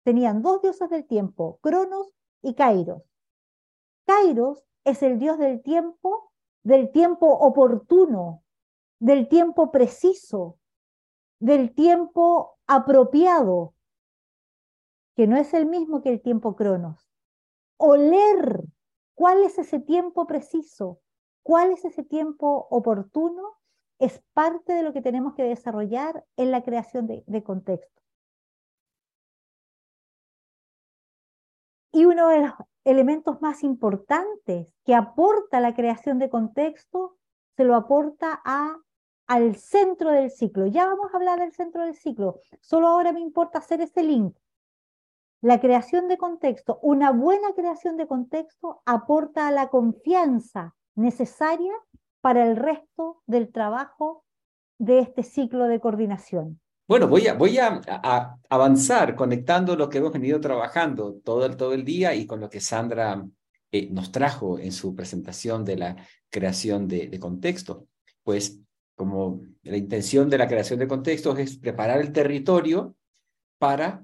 Tenían dos dioses del tiempo, Cronos y Kairos. Kairos es el dios del tiempo, del tiempo oportuno, del tiempo preciso, del tiempo apropiado, que no es el mismo que el tiempo cronos. Oler cuál es ese tiempo preciso, cuál es ese tiempo oportuno, es parte de lo que tenemos que desarrollar en la creación de, contexto. Y uno de los elementos más importantes que aporta la creación de contexto, se lo aporta a, al centro del ciclo. Ya vamos a hablar del centro del ciclo, solo ahora me importa hacer ese link. La creación de contexto, una buena creación de contexto aporta la confianza necesaria para el resto del trabajo de este ciclo de coordinación. Bueno, voy a, avanzar conectando lo que hemos venido trabajando todo el, todo el día y con lo que Sandra eh, nos trajo en su presentación de la creación de, de contexto. Pues como la intención de la creación de contextos es preparar el territorio para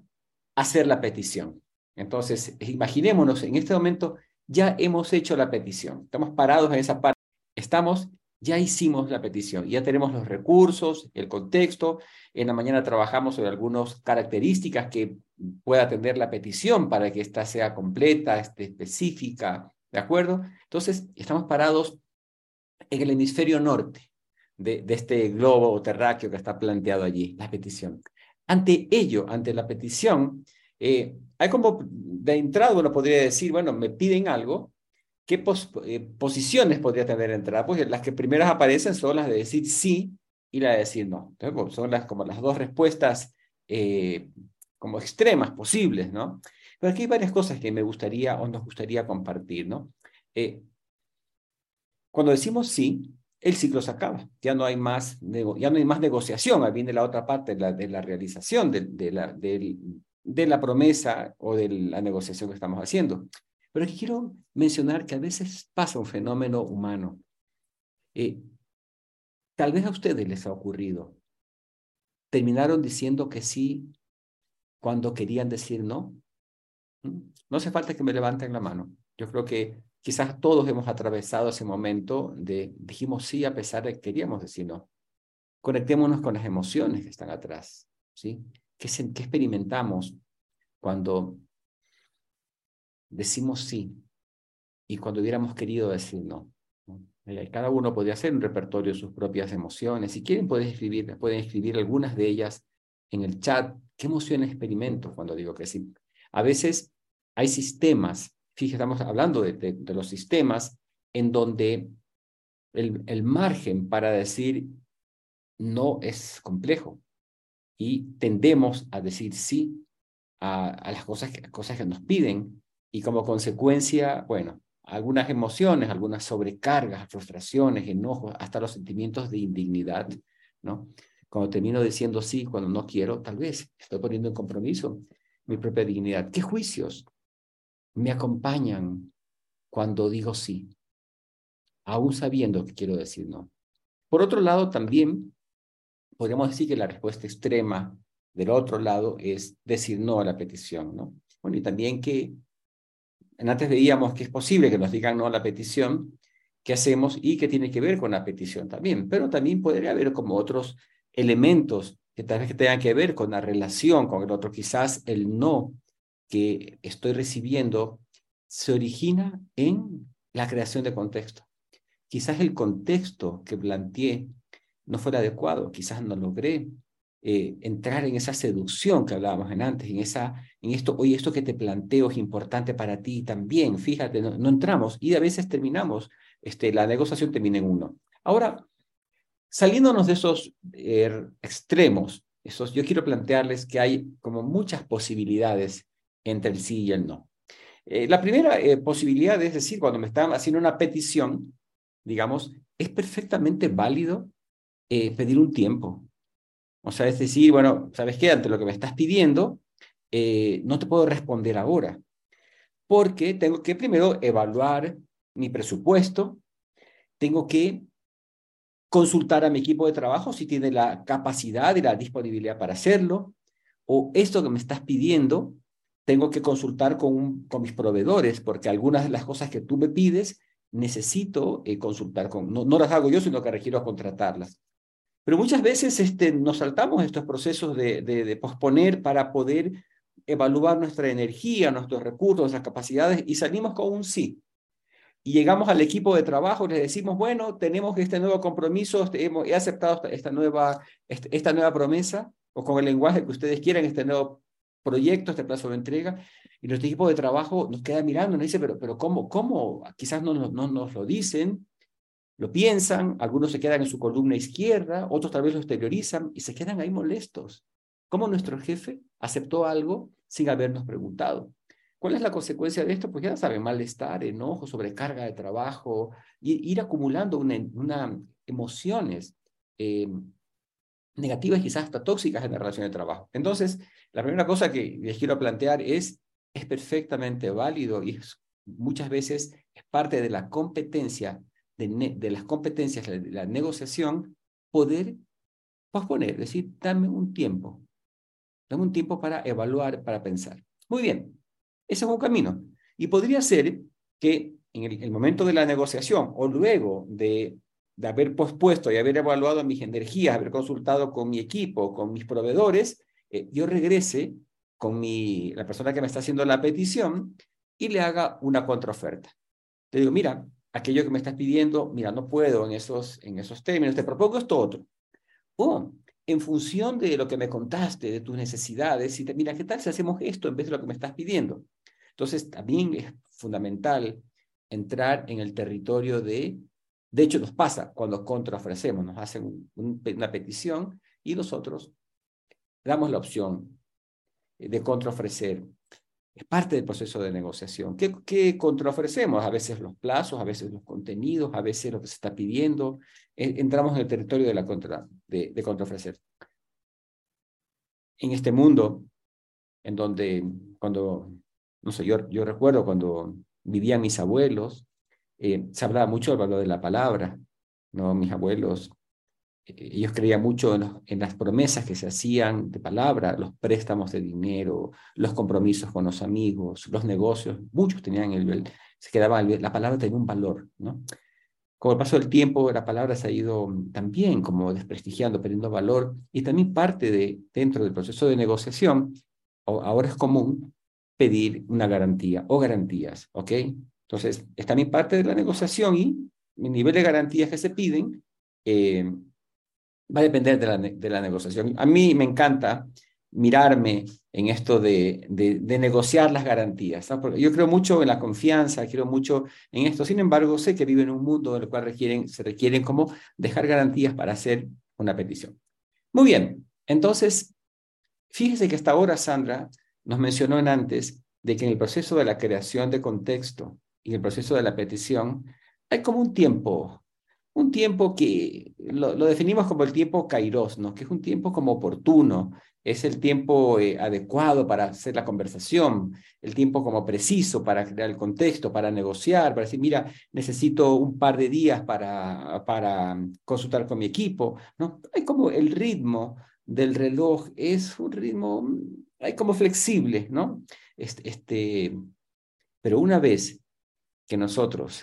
hacer la petición. Entonces, imaginémonos, en este momento ya hemos hecho la petición, estamos parados en esa parte, estamos ya hicimos la petición, ya tenemos los recursos, el contexto. En la mañana trabajamos sobre algunas características que pueda tener la petición para que ésta sea completa, este, específica, ¿de acuerdo? Entonces, estamos parados en el hemisferio norte de, este globo terráqueo que está planteado allí, la petición. Ante ello, ante la petición, eh, hay como de entrada uno podría decir, bueno, me piden algo, ¿Qué eh, posiciones podría tener entrada? Pues las que primeras aparecen son las de decir sí y la de decir no. Pues, son las, como las dos respuestas eh, como extremas posibles, ¿no? Pero aquí hay varias cosas que me gustaría o nos gustaría compartir, ¿no? Eh, cuando decimos sí, el ciclo se acaba. Ya no hay más, ya no hay más negociación. Ahí viene la otra parte de la, de la realización de, de, la, de la promesa o de la negociación que estamos haciendo. Pero quiero mencionar que a veces pasa un fenómeno humano. Eh, tal vez a ustedes les ha ocurrido. Terminaron diciendo que sí cuando querían decir no. ¿Mm? No hace falta que me levanten la mano. Yo creo que quizás todos hemos atravesado ese momento de dijimos sí a pesar de que queríamos decir no. Conectémonos con las emociones que están atrás. ¿sí? ¿Qué, qué experimentamos cuando decimos sí y cuando hubiéramos querido decir no. Eh, cada uno podría hacer un repertorio de sus propias emociones. Si quieren, pueden escribir, pueden escribir algunas de ellas en el chat. ¿Qué emociones experimento cuando digo que sí? A veces hay sistemas, fíjense, estamos hablando de, los sistemas en donde el, el, margen para decir no es complejo y tendemos a decir sí a, a las cosas cosas que nos piden y como consecuencia, bueno, algunas emociones, algunas sobrecargas, frustraciones, enojos, hasta los sentimientos de indignidad, ¿no? Cuando termino diciendo sí, cuando no quiero, tal vez estoy poniendo en compromiso mi propia dignidad. ¿Qué juicios me acompañan cuando digo sí? Aún sabiendo que quiero decir no. Por otro lado, también podríamos decir que la respuesta extrema del otro lado es decir no a la petición, ¿no? Bueno, y también que antes veíamos que es posible que nos digan no a la petición que hacemos y que tiene que ver con la petición también, pero también podría haber como otros elementos que tal vez que tengan que ver con la relación con el otro, quizás el no que estoy recibiendo se origina en la creación de contexto. Quizás el contexto que planteé no fuera adecuado, quizás no logré eh, entrar en esa seducción que hablábamos en antes, en, esa, en esto, oye, esto que te planteo es importante para ti también, fíjate, no, entramos y a veces terminamos, este, la negociación termina en uno. Ahora, saliéndonos de esos eh, extremos, esos, yo quiero plantearles que hay como muchas posibilidades entre el sí y el no. Eh, la primera posibilidad es decir, cuando me están haciendo una petición, digamos, es perfectamente válido pedir un tiempo, o sea, es decir, bueno, ¿sabes qué? Ante lo que me estás pidiendo, eh, no te puedo responder ahora, porque tengo que primero evaluar mi presupuesto, tengo que consultar a mi equipo de trabajo si tiene la capacidad y la disponibilidad para hacerlo, o esto que me estás pidiendo, tengo que consultar con, con mis proveedores, porque algunas de las cosas que tú me pides necesito eh, consultar con, no, no las hago yo, sino que requiero contratarlas. Pero muchas veces este, nos saltamos estos procesos de, de, posponer para poder evaluar nuestra energía, nuestros recursos, nuestras capacidades y salimos con un sí. Y llegamos al equipo de trabajo les decimos, bueno, tenemos este nuevo compromiso, este, hemos, he aceptado esta, nueva, este, esta nueva promesa, o con el lenguaje que ustedes quieran, este nuevo proyecto, este plazo de entrega, y nuestro equipo de trabajo nos queda mirando, nos dice, pero, pero ¿cómo? ¿Cómo? Quizás no, no, no nos lo dicen, lo piensan, algunos se quedan en su columna izquierda, otros tal vez lo exteriorizan y se quedan ahí molestos. ¿Cómo nuestro jefe aceptó algo sin habernos preguntado? ¿Cuál es la consecuencia de esto? Pues ya saben, malestar, enojo, sobrecarga de trabajo, ir acumulando una, una emociones eh, negativas, quizás hasta tóxicas en la relación de trabajo. Entonces, la primera cosa que les quiero plantear es, es perfectamente válido y muchas veces es parte de la competencia de, las competencias de la negociación, poder posponer, decir, dame un tiempo, dame un tiempo para evaluar, para pensar. Muy bien, ese es un camino. Y podría ser que en el, momento de la negociación o luego de, de, haber pospuesto y haber evaluado mis energías, haber consultado con mi equipo, con mis proveedores, eh, yo regrese con mi, la persona que me está haciendo la petición y le haga una contraoferta. Le digo, mira, aquello que me estás pidiendo, mira, no puedo en esos, en esos términos, te propongo esto otro. O en función de lo que me contaste, de tus necesidades, y mira, ¿qué tal si hacemos esto en vez de lo que me estás pidiendo? Entonces, también es fundamental entrar en el territorio de, de hecho, nos pasa cuando contraofrecemos, nos hacen una petición y nosotros damos la opción de contraofrecer es parte del proceso de negociación. ¿Qué, qué contraofrecemos? A veces los plazos, a veces los contenidos, a veces lo que se está pidiendo. entramos en el territorio de, la contra, de, de contraofrecer. En este mundo, en donde cuando, no sé, yo, yo recuerdo cuando vivían mis abuelos, eh, se hablaba mucho del valor de la palabra, ¿no? Mis abuelos ellos creían mucho en, las promesas que se hacían de palabra, los préstamos de dinero, los compromisos con los amigos, los negocios, muchos tenían el, se quedaba, la palabra tenía un valor, ¿no? Con el paso del tiempo, la palabra se ha ido también como desprestigiando, perdiendo valor, y también parte de, dentro del proceso de negociación, ahora es común pedir una garantía o garantías, ¿ok? Entonces, es también parte de la negociación y el nivel de garantías que se piden eh, va a depender de la, de la negociación. A mí me encanta mirarme en esto de, de, negociar las garantías. Porque yo creo mucho en la confianza, quiero mucho en esto. Sin embargo, sé que vivo en un mundo en el cual se requieren como dejar garantías para hacer una petición. Muy bien, entonces, fíjese que hasta ahora Sandra nos mencionó en antes de que en el proceso de la creación de contexto y el proceso de la petición hay como un tiempo un tiempo que lo, definimos como el tiempo kairos, ¿no? que es un tiempo como oportuno, es el tiempo eh, adecuado para hacer la conversación, el tiempo como preciso para crear el contexto, para negociar, para decir, mira, necesito un par de días para, para consultar con mi equipo. ¿no? Hay como el ritmo del reloj, es un ritmo, hay como flexible, ¿no? Este, pero una vez que nosotros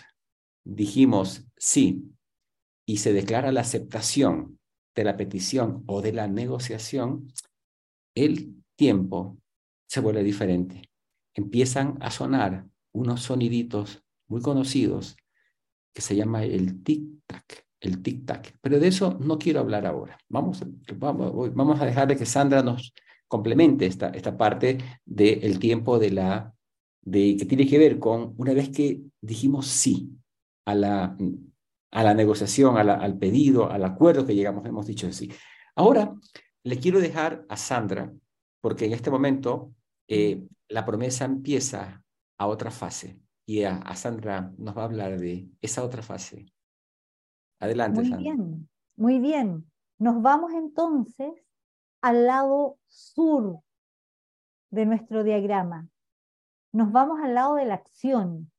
dijimos sí, y se declara la aceptación de la petición o de la negociación, el tiempo se vuelve diferente. Empiezan a sonar unos soniditos muy conocidos que se llama el tic-tac, el tic-tac. Pero de eso no quiero hablar ahora. Vamos, vamos, vamos a dejar de que Sandra nos complemente esta, esta parte del tiempo de la, de, que tiene que ver con una vez que dijimos sí a la, a la negociación, al pedido, al acuerdo que llegamos, hemos dicho sí. Ahora, le quiero dejar a Sandra, porque en este momento eh, la promesa empieza a otra fase y a, Sandra nos va a hablar de esa otra fase. Adelante, muy Sandra. Muy bien, muy bien. Nos vamos entonces al lado sur de nuestro diagrama. Nos vamos al lado de la acción.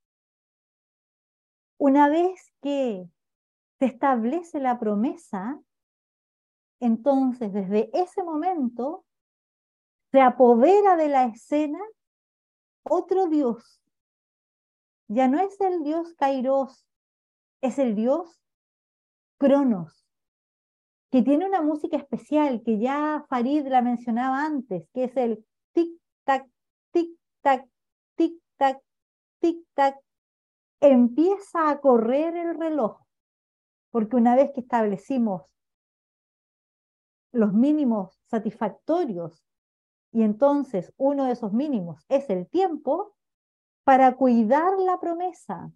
Una vez que se establece la promesa, entonces desde ese momento se apodera de la escena otro Dios. Ya no es el Dios Kairos, es el Dios Cronos, que tiene una música especial que ya Farid la mencionaba antes, que es el tic-tac, tic-tac, tic-tac, tic-tac. Empieza a correr el reloj, porque una vez que establecimos los mínimos satisfactorios y entonces uno de esos mínimos es el tiempo, para cuidar la promesa,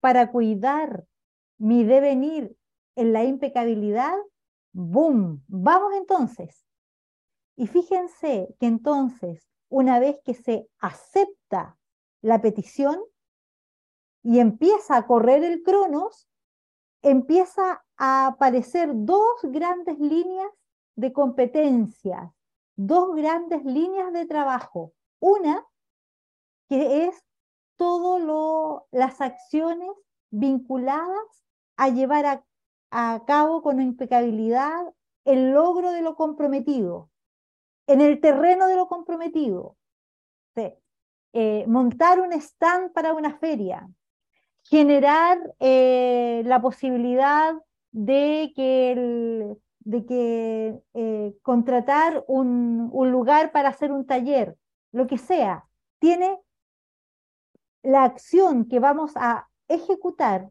para cuidar mi devenir en la impecabilidad, ¡boom! Vamos entonces. Y fíjense que entonces, una vez que se acepta la petición y empieza a correr el cronos, empieza a aparecer dos grandes líneas de competencias, dos grandes líneas de trabajo. Una que es todas las acciones vinculadas a llevar a, cabo con impecabilidad el logro de lo comprometido, en el terreno de lo comprometido. Eh, montar un stand para una feria, generar eh, la posibilidad de que, de que eh, contratar un, un lugar para hacer un taller, lo que sea, tiene la acción que vamos a ejecutar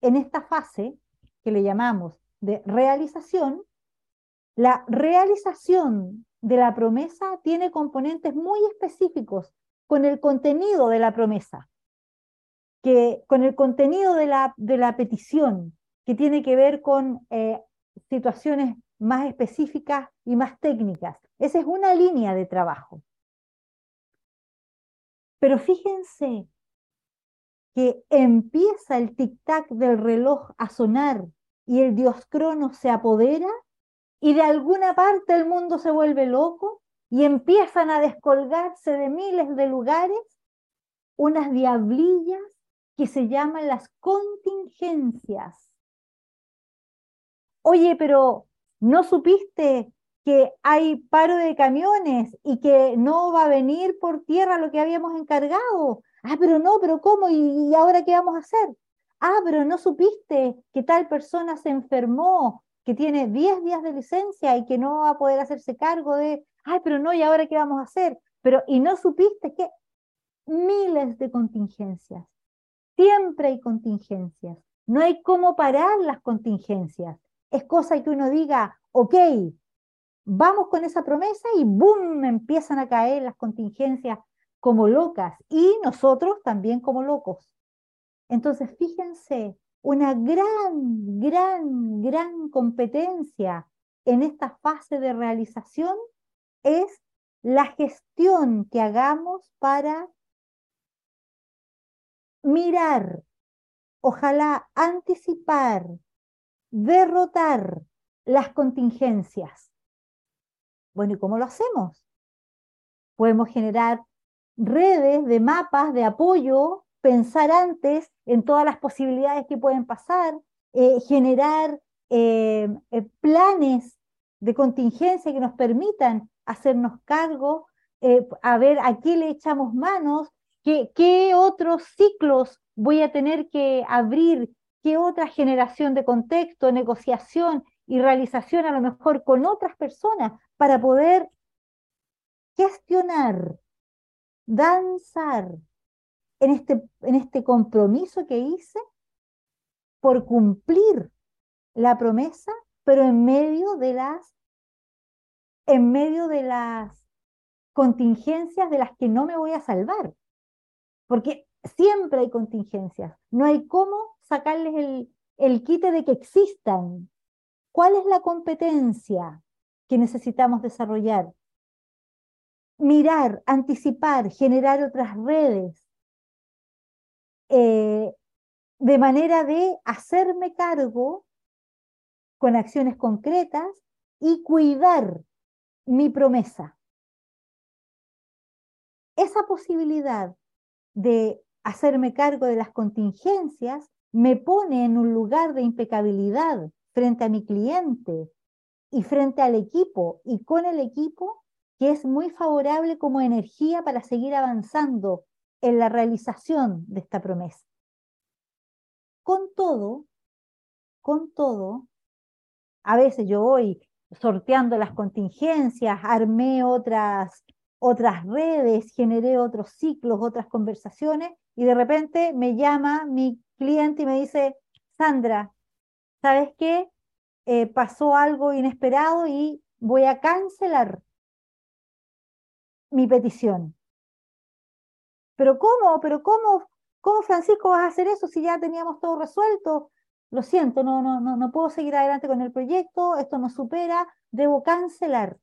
en esta fase que le llamamos de realización, la realización de la promesa tiene componentes muy específicos con el contenido de la promesa que con el contenido de la, de la petición, que tiene que ver con eh, situaciones más específicas y más técnicas. Esa es una línea de trabajo. Pero fíjense que empieza el tic-tac del reloj a sonar y el dios crono se apodera y de alguna parte el mundo se vuelve loco y empiezan a descolgarse de miles de lugares unas diablillas que se llaman las contingencias. Oye, pero ¿no supiste que hay paro de camiones y que no va a venir por tierra lo que habíamos encargado? Ah, pero no, pero ¿cómo? ¿Y, ahora qué vamos a hacer? Ah, pero no supiste que tal persona se enfermó, que tiene 10 días de licencia y que no va a poder hacerse cargo de, ay, pero no, ¿y ahora qué vamos a hacer? Pero, ¿y no supiste que miles de contingencias? Siempre hay contingencias. No hay cómo parar las contingencias. Es cosa que uno diga, ok, vamos con esa promesa y ¡boom! empiezan a caer las contingencias como locas y nosotros también como locos. Entonces, fíjense, una gran, gran, gran competencia en esta fase de realización es la gestión que hagamos para mirar, ojalá anticipar, derrotar las contingencias. Bueno, ¿y cómo lo hacemos? Podemos generar redes de mapas de apoyo, pensar antes en todas las posibilidades que pueden pasar, eh, generar eh, eh, planes de contingencia que nos permitan hacernos cargo, a ver a qué le echamos manos, ¿Qué, otros ciclos voy a tener que abrir? ¿Qué otra generación de contexto, negociación y realización a lo mejor con otras personas para poder gestionar, danzar en este, en este compromiso que hice por cumplir la promesa, pero en medio de las en medio de las contingencias de las que no me voy a salvar. Porque siempre hay contingencias. No hay cómo sacarles el, quite de que existan. ¿Cuál es la competencia que necesitamos desarrollar? Mirar, anticipar, generar otras redes, eh, de manera de hacerme cargo con acciones concretas y cuidar mi promesa. Esa posibilidad de hacerme cargo de las contingencias me pone en un lugar de impecabilidad frente a mi cliente y frente al equipo y con el equipo que es muy favorable como energía para seguir avanzando en la realización de esta promesa. Con todo, con todo, a veces yo voy sorteando las contingencias, armé otras, otras redes, generé otros ciclos, otras conversaciones y de repente me llama mi cliente y me dice, Sandra, ¿sabes qué? Eh, pasó algo inesperado y voy a cancelar mi petición. Pero ¿cómo? ¿Pero cómo? ¿Cómo Francisco vas a hacer eso si ya teníamos todo resuelto? Lo siento, no, no, no, no puedo seguir adelante con el proyecto, esto no supera, debo cancelar.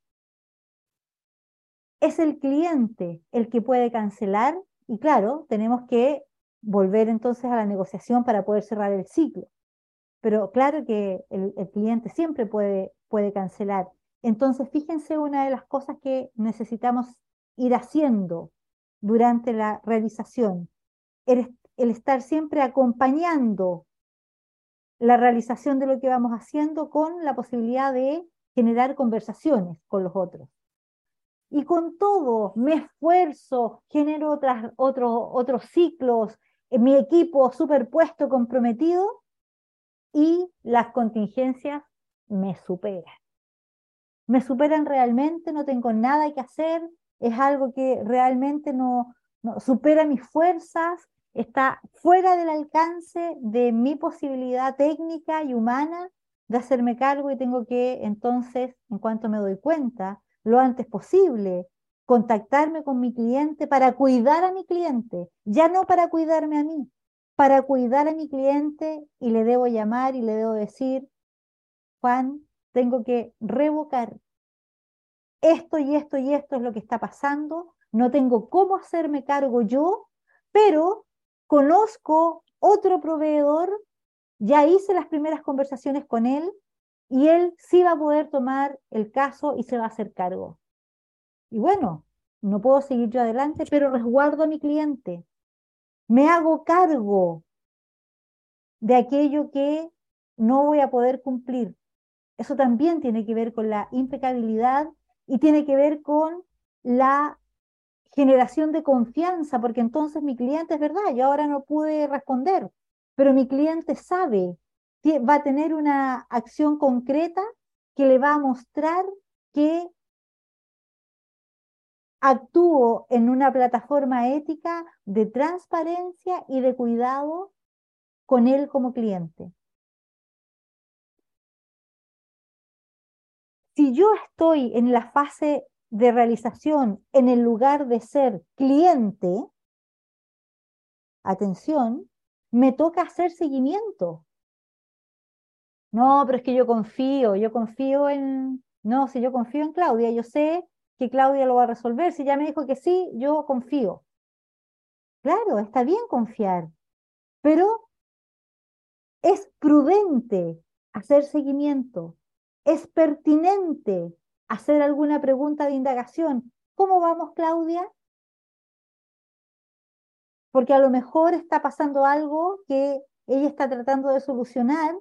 Es el cliente el que puede cancelar y claro, tenemos que volver entonces a la negociación para poder cerrar el ciclo. Pero claro que el, cliente siempre puede, puede cancelar. Entonces, fíjense una de las cosas que necesitamos ir haciendo durante la realización, el, el estar siempre acompañando la realización de lo que vamos haciendo con la posibilidad de generar conversaciones con los otros. Y con todo, me esfuerzo, genero otros ciclos, mi equipo superpuesto, comprometido, y las contingencias me superan. Me superan realmente, no tengo nada que hacer, es algo que realmente no supera mis fuerzas, está fuera del alcance de mi posibilidad técnica y humana de hacerme cargo y tengo que entonces, en cuanto me doy cuenta, lo antes posible, contactarme con mi cliente para cuidar a mi cliente, ya no para cuidarme a mí, para cuidar a mi cliente y le debo llamar y le debo decir, Juan, tengo que revocar esto y esto y esto es lo que está pasando, no tengo cómo hacerme cargo yo, pero conozco otro proveedor, ya hice las primeras conversaciones con él y él sí va a poder tomar el caso y se va a hacer cargo. Y bueno, no puedo seguir yo adelante, pero resguardo a mi cliente. Me hago cargo de aquello que no voy a poder cumplir. Eso también tiene que ver con la impecabilidad y tiene que ver con la generación de confianza, porque entonces mi cliente es verdad, yo ahora no pude responder, pero mi cliente sabe, va a tener una acción concreta que le va a mostrar que actúo en una plataforma ética de transparencia y de cuidado con él como cliente. Si yo estoy en la fase de realización en el lugar de ser cliente, atención, me toca hacer seguimiento. No, pero es que yo confío, yo confío en, no, si yo confío en Claudia, yo sé que Claudia lo va a resolver, si ya me dijo que sí, yo confío. Claro, está bien confiar, pero es prudente hacer seguimiento, es pertinente hacer alguna pregunta de indagación. ¿Cómo vamos, Claudia? Porque a lo mejor está pasando algo que ella está tratando de solucionar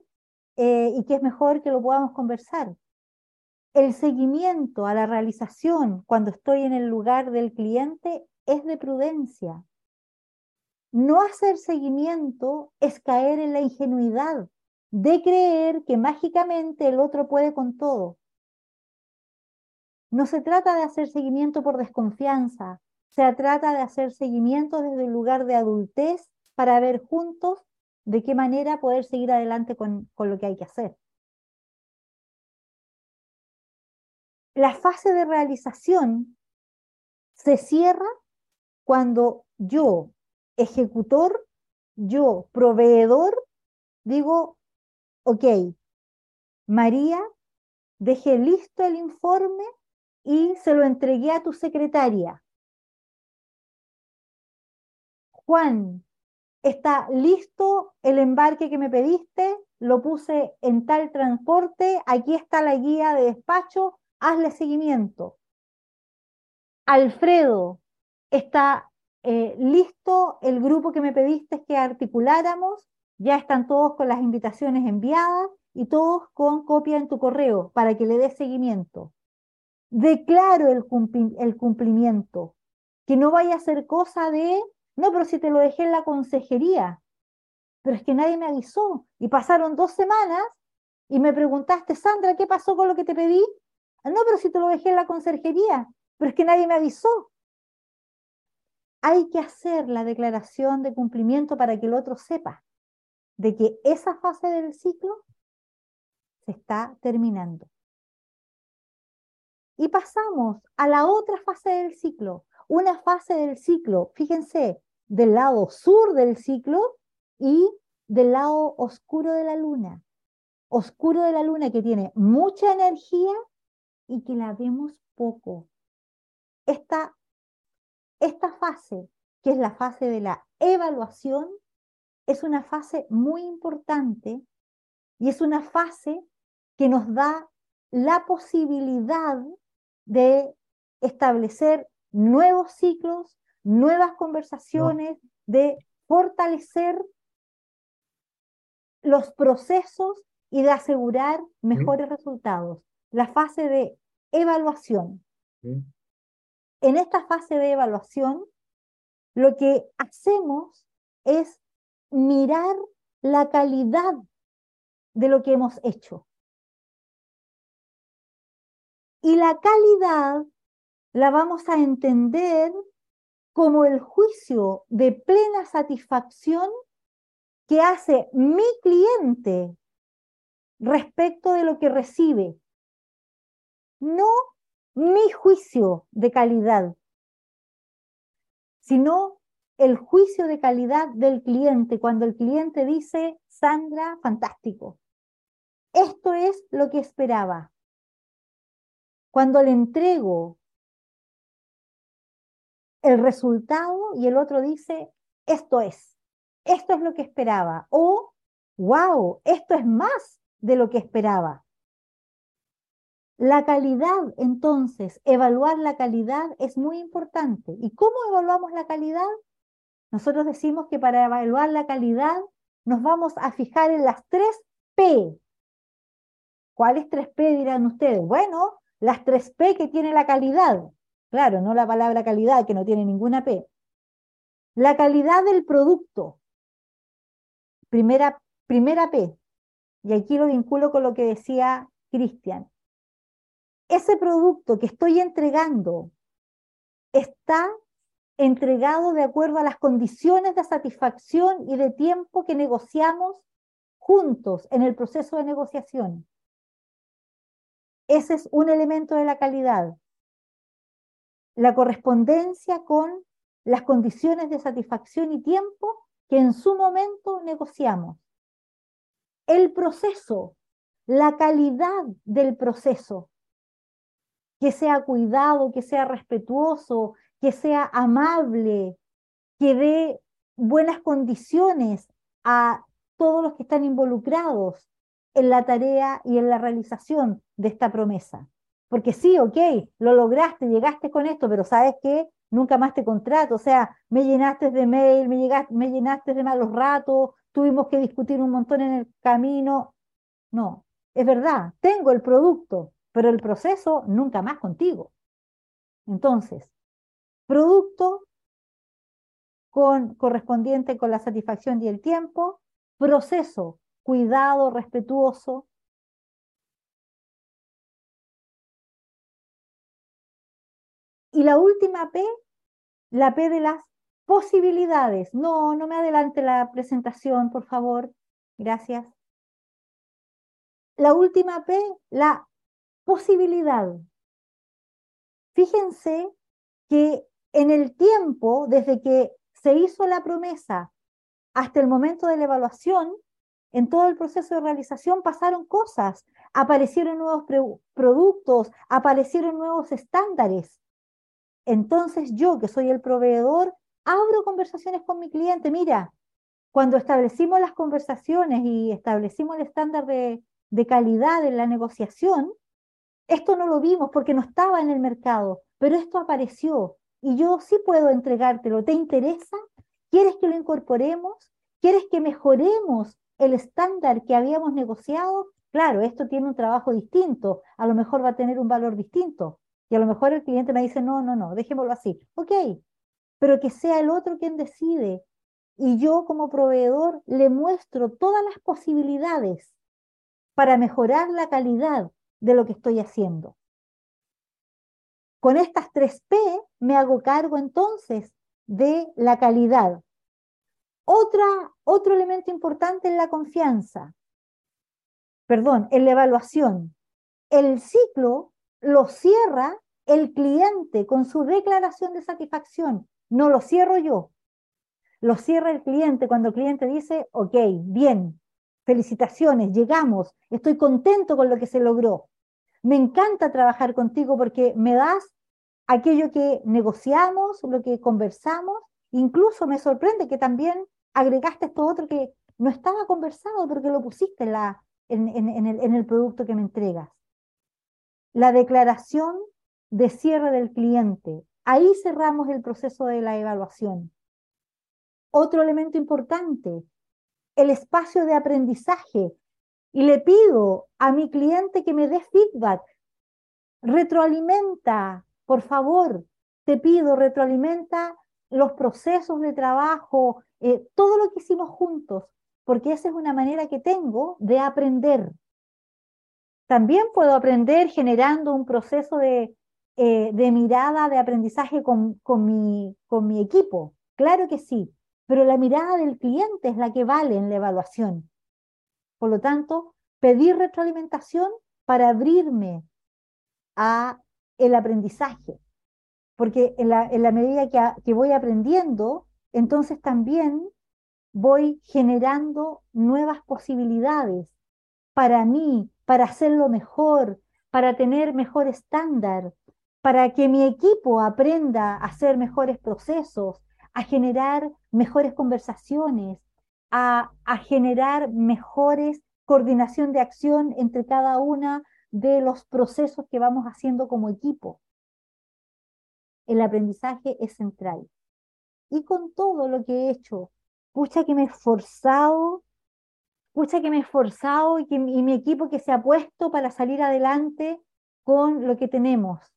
eh, y que es mejor que lo podamos conversar. El seguimiento a la realización cuando estoy en el lugar del cliente es de prudencia. No hacer seguimiento es caer en la ingenuidad de creer que mágicamente el otro puede con todo. No se trata de hacer seguimiento por desconfianza, se trata de hacer seguimiento desde el lugar de adultez para ver juntos de qué manera poder seguir adelante con, con lo que hay que hacer. La fase de realización se cierra cuando yo, ejecutor, yo, proveedor, digo, ok, María, dejé listo el informe y se lo entregué a tu secretaria. Juan, está listo el embarque que me pediste, lo puse en tal transporte, aquí está la guía de despacho, hazle seguimiento. Alfredo, está eh, listo el grupo que me pediste que articuláramos, ya están todos con las invitaciones enviadas y todos con copia en tu correo para que le des seguimiento. Declaro el, el cumplimiento, que no vaya a ser cosa de, no, pero si te lo dejé en la consejería, pero es que nadie me avisó y pasaron dos semanas y me preguntaste, Sandra, ¿qué pasó con lo que te pedí? No, pero si te lo dejé en la consejería, pero es que nadie me avisó hay que hacer la declaración de cumplimiento para que el otro sepa de que esa fase del ciclo se está terminando. Y pasamos a la otra fase del ciclo, una fase del ciclo, fíjense, del lado sur del ciclo y del lado oscuro de la luna. Oscuro de la luna que tiene mucha energía y que la vemos poco. Esta esta fase, que es la fase de la evaluación, es una fase muy importante y es una fase que nos da la posibilidad de establecer nuevos ciclos, nuevas conversaciones, de fortalecer los procesos y de asegurar mejores resultados. La fase de evaluación en esta fase de evaluación, lo que hacemos es mirar la calidad de lo que hemos hecho. Y la calidad la vamos a entender como el juicio de plena satisfacción que hace mi cliente respecto de lo que recibe. No mi juicio de calidad, sino el juicio de calidad del cliente, cuando el cliente dice, Sandra, fantástico, esto es lo que esperaba. Cuando le entrego el resultado y el otro dice, esto es, esto es lo que esperaba, o, wow, esto es más de lo que esperaba. La calidad, entonces, evaluar la calidad es muy importante. ¿Y cómo evaluamos la calidad? Nosotros decimos que para evaluar la calidad nos vamos a fijar en las tres P. ¿Cuáles tres P dirán ustedes? Bueno, las tres P que tiene la calidad. Claro, no la palabra calidad que no tiene ninguna P. La calidad del producto. Primera, primera P. Y aquí lo vinculo con lo que decía Cristian ese producto que estoy entregando está entregado de acuerdo a las condiciones de satisfacción y de tiempo que negociamos juntos en el proceso de negociación. Ese es un elemento de la calidad. La correspondencia con las condiciones de satisfacción y tiempo que en su momento negociamos. El proceso, la calidad del proceso que sea cuidado, que sea respetuoso, que sea amable, que dé buenas condiciones a todos los que están involucrados en la tarea y en la realización de esta promesa. Porque sí, ok, lo lograste, llegaste con esto, pero ¿sabes qué? Nunca más te contrato, o sea, me llenaste de mail, me, llegaste, me llenaste de malos ratos, tuvimos que discutir un montón en el camino. No, es verdad, tengo el producto, pero el proceso nunca más contigo. Entonces, producto con, correspondiente con la satisfacción y el tiempo, proceso cuidado, respetuoso. Y la última P, la P de las posibilidades. No, no me adelante la presentación, por favor. Gracias. La última P, la posibilidad. Fíjense que en el tiempo, desde que se hizo la promesa hasta el momento de la evaluación, en todo el proceso de realización pasaron cosas, aparecieron nuevos productos, aparecieron nuevos estándares. Entonces yo, que soy el proveedor, abro conversaciones con mi cliente. Mira, cuando establecimos las conversaciones y establecimos el estándar de, de calidad en la negociación, esto no lo vimos porque no estaba en el mercado, pero esto apareció y yo sí puedo entregártelo. ¿Te interesa? ¿Quieres que lo incorporemos? ¿Quieres que mejoremos el estándar que habíamos negociado? Claro, esto tiene un trabajo distinto, a lo mejor va a tener un valor distinto. Y a lo mejor el cliente me dice, no, no, no, dejémoslo así. Ok, pero que sea el otro quien decide. Y yo como proveedor le muestro todas las posibilidades para mejorar la calidad de lo que estoy haciendo. Con estas tres P me hago cargo entonces de la calidad. Otra, otro elemento importante es la confianza. Perdón, en la evaluación. El ciclo lo cierra el cliente con su declaración de satisfacción. No lo cierro yo. Lo cierra el cliente cuando el cliente dice, ok, bien, felicitaciones, llegamos, estoy contento con lo que se logró. Me encanta trabajar contigo porque me das aquello que negociamos, lo que conversamos. Incluso me sorprende que también agregaste esto otro que no estaba conversado, pero lo pusiste en el producto que me entregas. La declaración de cierre del cliente. Ahí cerramos el proceso de la evaluación. Otro elemento importante, el espacio de aprendizaje y le pido a mi cliente que me dé feedback. Retroalimenta, por favor, te pido, retroalimenta los procesos de trabajo, eh, todo lo que hicimos juntos, porque esa es una manera que tengo de aprender. También puedo aprender generando un proceso de, eh, de mirada de aprendizaje con, con, mi, con mi equipo. Claro que sí, pero la mirada del cliente es la que vale en la evaluación. Por lo tanto, pedir retroalimentación para abrirme a el aprendizaje, porque en la, en la medida que, que voy aprendiendo, entonces también voy generando nuevas posibilidades para mí, para hacerlo mejor, para tener mejor estándar, para que mi equipo aprenda a hacer mejores procesos, a generar mejores conversaciones, a, generar mejores coordinación de acción entre cada una de los procesos que vamos haciendo como equipo. El aprendizaje es central. Y con todo lo que he hecho, pucha que me he esforzado, pucha que me he esforzado y, que, y mi equipo que se ha puesto para salir adelante con lo que tenemos,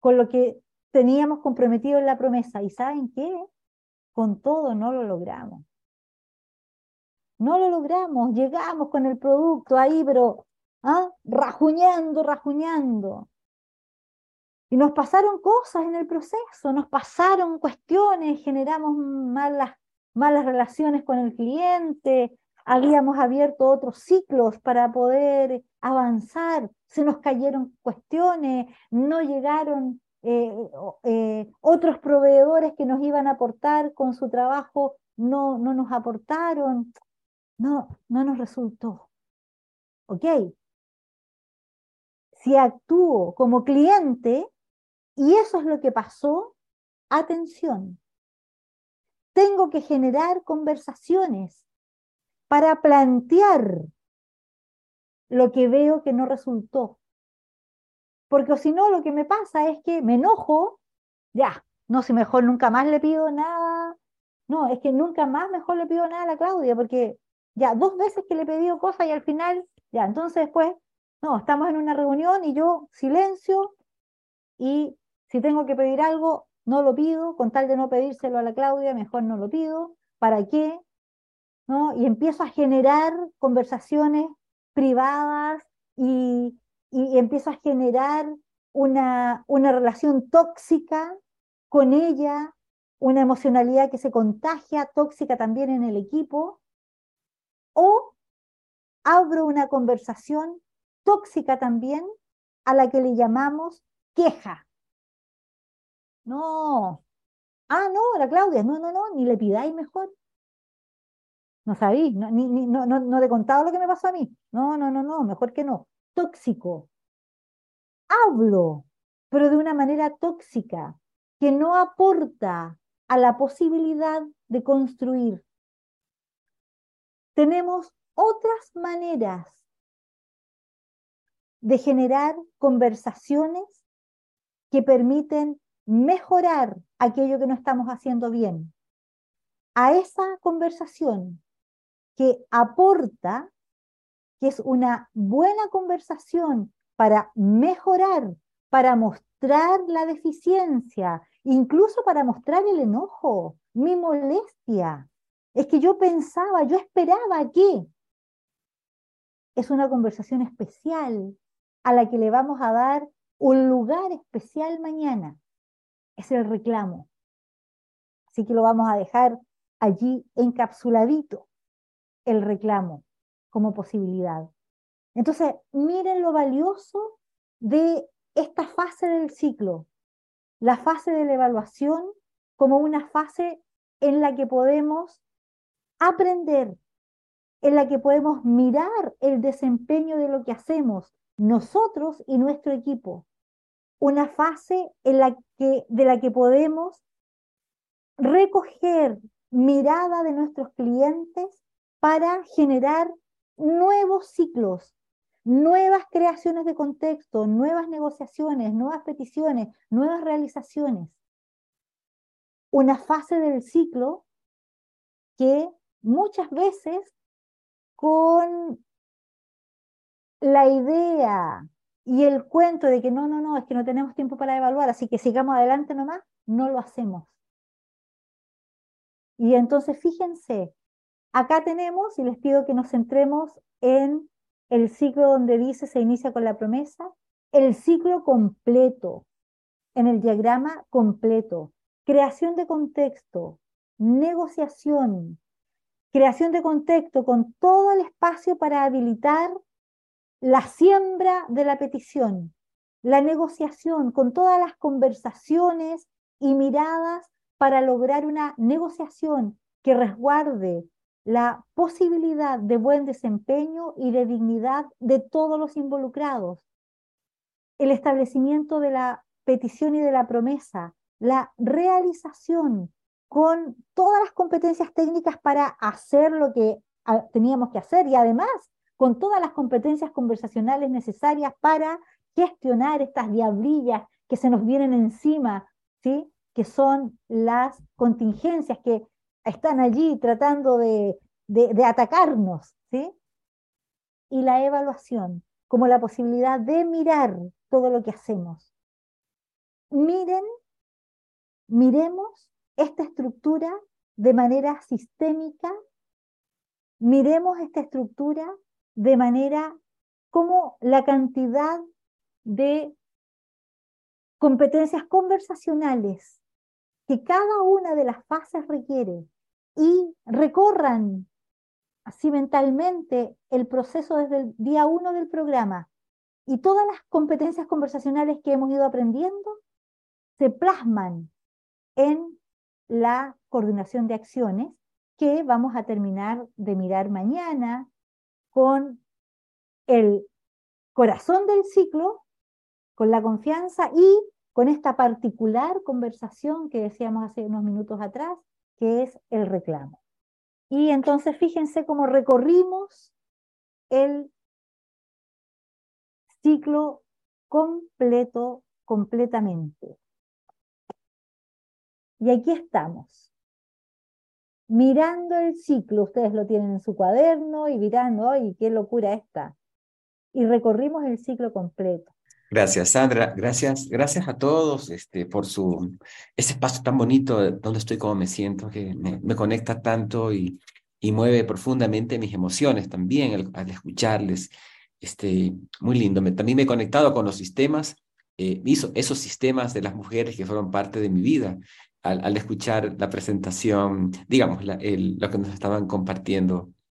con lo que teníamos comprometido en la promesa. ¿Y saben qué? Con todo no lo logramos. No lo logramos, llegamos con el producto ahí, pero ¿ah? rajuñando, rajuñando. Y nos pasaron cosas en el proceso, nos pasaron cuestiones, generamos malas, malas relaciones con el cliente, habíamos abierto otros ciclos para poder avanzar, se nos cayeron cuestiones, no llegaron eh, eh, otros proveedores que nos iban a aportar con su trabajo, no, no nos aportaron no, no nos resultó. ¿Ok? Si actúo como cliente y eso es lo que pasó, atención. Tengo que generar conversaciones para plantear lo que veo que no resultó. Porque si no, lo que me pasa es que me enojo, ya, no, si mejor nunca más le pido nada. No, es que nunca más mejor le pido nada a la Claudia, porque ya dos veces que le he pedido cosas y al final, ya, entonces después, no, estamos en una reunión y yo silencio y si tengo que pedir algo, no lo pido, con tal de no pedírselo a la Claudia, mejor no lo pido. ¿Para qué? ¿No? Y empiezo a generar conversaciones privadas y, y empiezo a generar una, una relación tóxica con ella, una emocionalidad que se contagia, tóxica también en el equipo, o abro una conversación tóxica también a la que le llamamos queja. No. Ah, no, la Claudia, no, no, no, ni le pidáis mejor. No sabéis, no, ni, no, no, no he contado lo que me pasó a mí. No, no, no, no, mejor que no. Tóxico. Hablo, pero de una manera tóxica, que no aporta a la posibilidad de construir. Tenemos otras maneras de generar conversaciones que permiten mejorar aquello que no estamos haciendo bien. A esa conversación que aporta, que es una buena conversación para mejorar, para mostrar la deficiencia, incluso para mostrar el enojo, mi molestia. Es que yo pensaba, yo esperaba que. Es una conversación especial a la que le vamos a dar un lugar especial mañana. Es el reclamo. Así que lo vamos a dejar allí encapsuladito, el reclamo como posibilidad. Entonces, miren lo valioso de esta fase del ciclo, la fase de la evaluación como una fase en la que podemos aprender, en la que podemos mirar el desempeño de lo que hacemos nosotros y nuestro equipo. Una fase en la que, de la que podemos recoger mirada de nuestros clientes para generar nuevos ciclos, nuevas creaciones de contexto, nuevas negociaciones, nuevas peticiones, nuevas realizaciones. Una fase del ciclo que muchas veces con la idea y el cuento de que no, no, no, es que no tenemos tiempo para evaluar, así que sigamos adelante nomás, no lo hacemos. Y entonces fíjense, acá tenemos, y les pido que nos centremos en el ciclo donde dice se inicia con la promesa, el ciclo completo, en el diagrama completo, creación de contexto, negociación, creación de contexto con todo el espacio para habilitar la siembra de la petición, la negociación con todas las conversaciones y miradas para lograr una negociación que resguarde la posibilidad de buen desempeño y de dignidad de todos los involucrados, el establecimiento de la petición y de la promesa, la realización con todas las competencias técnicas para hacer lo que ah, teníamos que hacer y además con todas las competencias conversacionales necesarias para gestionar estas diablillas que se nos vienen encima, ¿sí? que son las contingencias que están allí tratando de, atacarnos, ¿sí? Y la evaluación como la posibilidad de mirar todo lo que hacemos. Miren, miremos esta estructura de manera sistémica, miremos esta estructura de manera como la cantidad de competencias conversacionales que cada una de las fases requiere y recorran así mentalmente el proceso desde el día uno del programa. Y todas las competencias conversacionales que hemos ido aprendiendo se plasman en la coordinación de acciones que vamos a terminar de mirar mañana con el corazón del ciclo, con la confianza y con esta particular conversación que decíamos hace unos minutos atrás, que es el reclamo. Y entonces fíjense cómo recorrimos el ciclo completo, completamente. Y aquí estamos, mirando el ciclo, ustedes lo tienen en su cuaderno y mirando, ¡ay, qué locura esta! Y recorrimos el ciclo completo. Gracias, Sandra. Gracias, gracias a todos este, por su ese espacio tan bonito donde estoy, como me siento, que me, conecta tanto y, y mueve profundamente mis emociones también al, escucharles. Este, muy lindo. también me he conectado con los sistemas, eh, esos sistemas de las mujeres que fueron parte de mi vida al, escuchar la presentación, digamos, lo que nos estaban compartiendo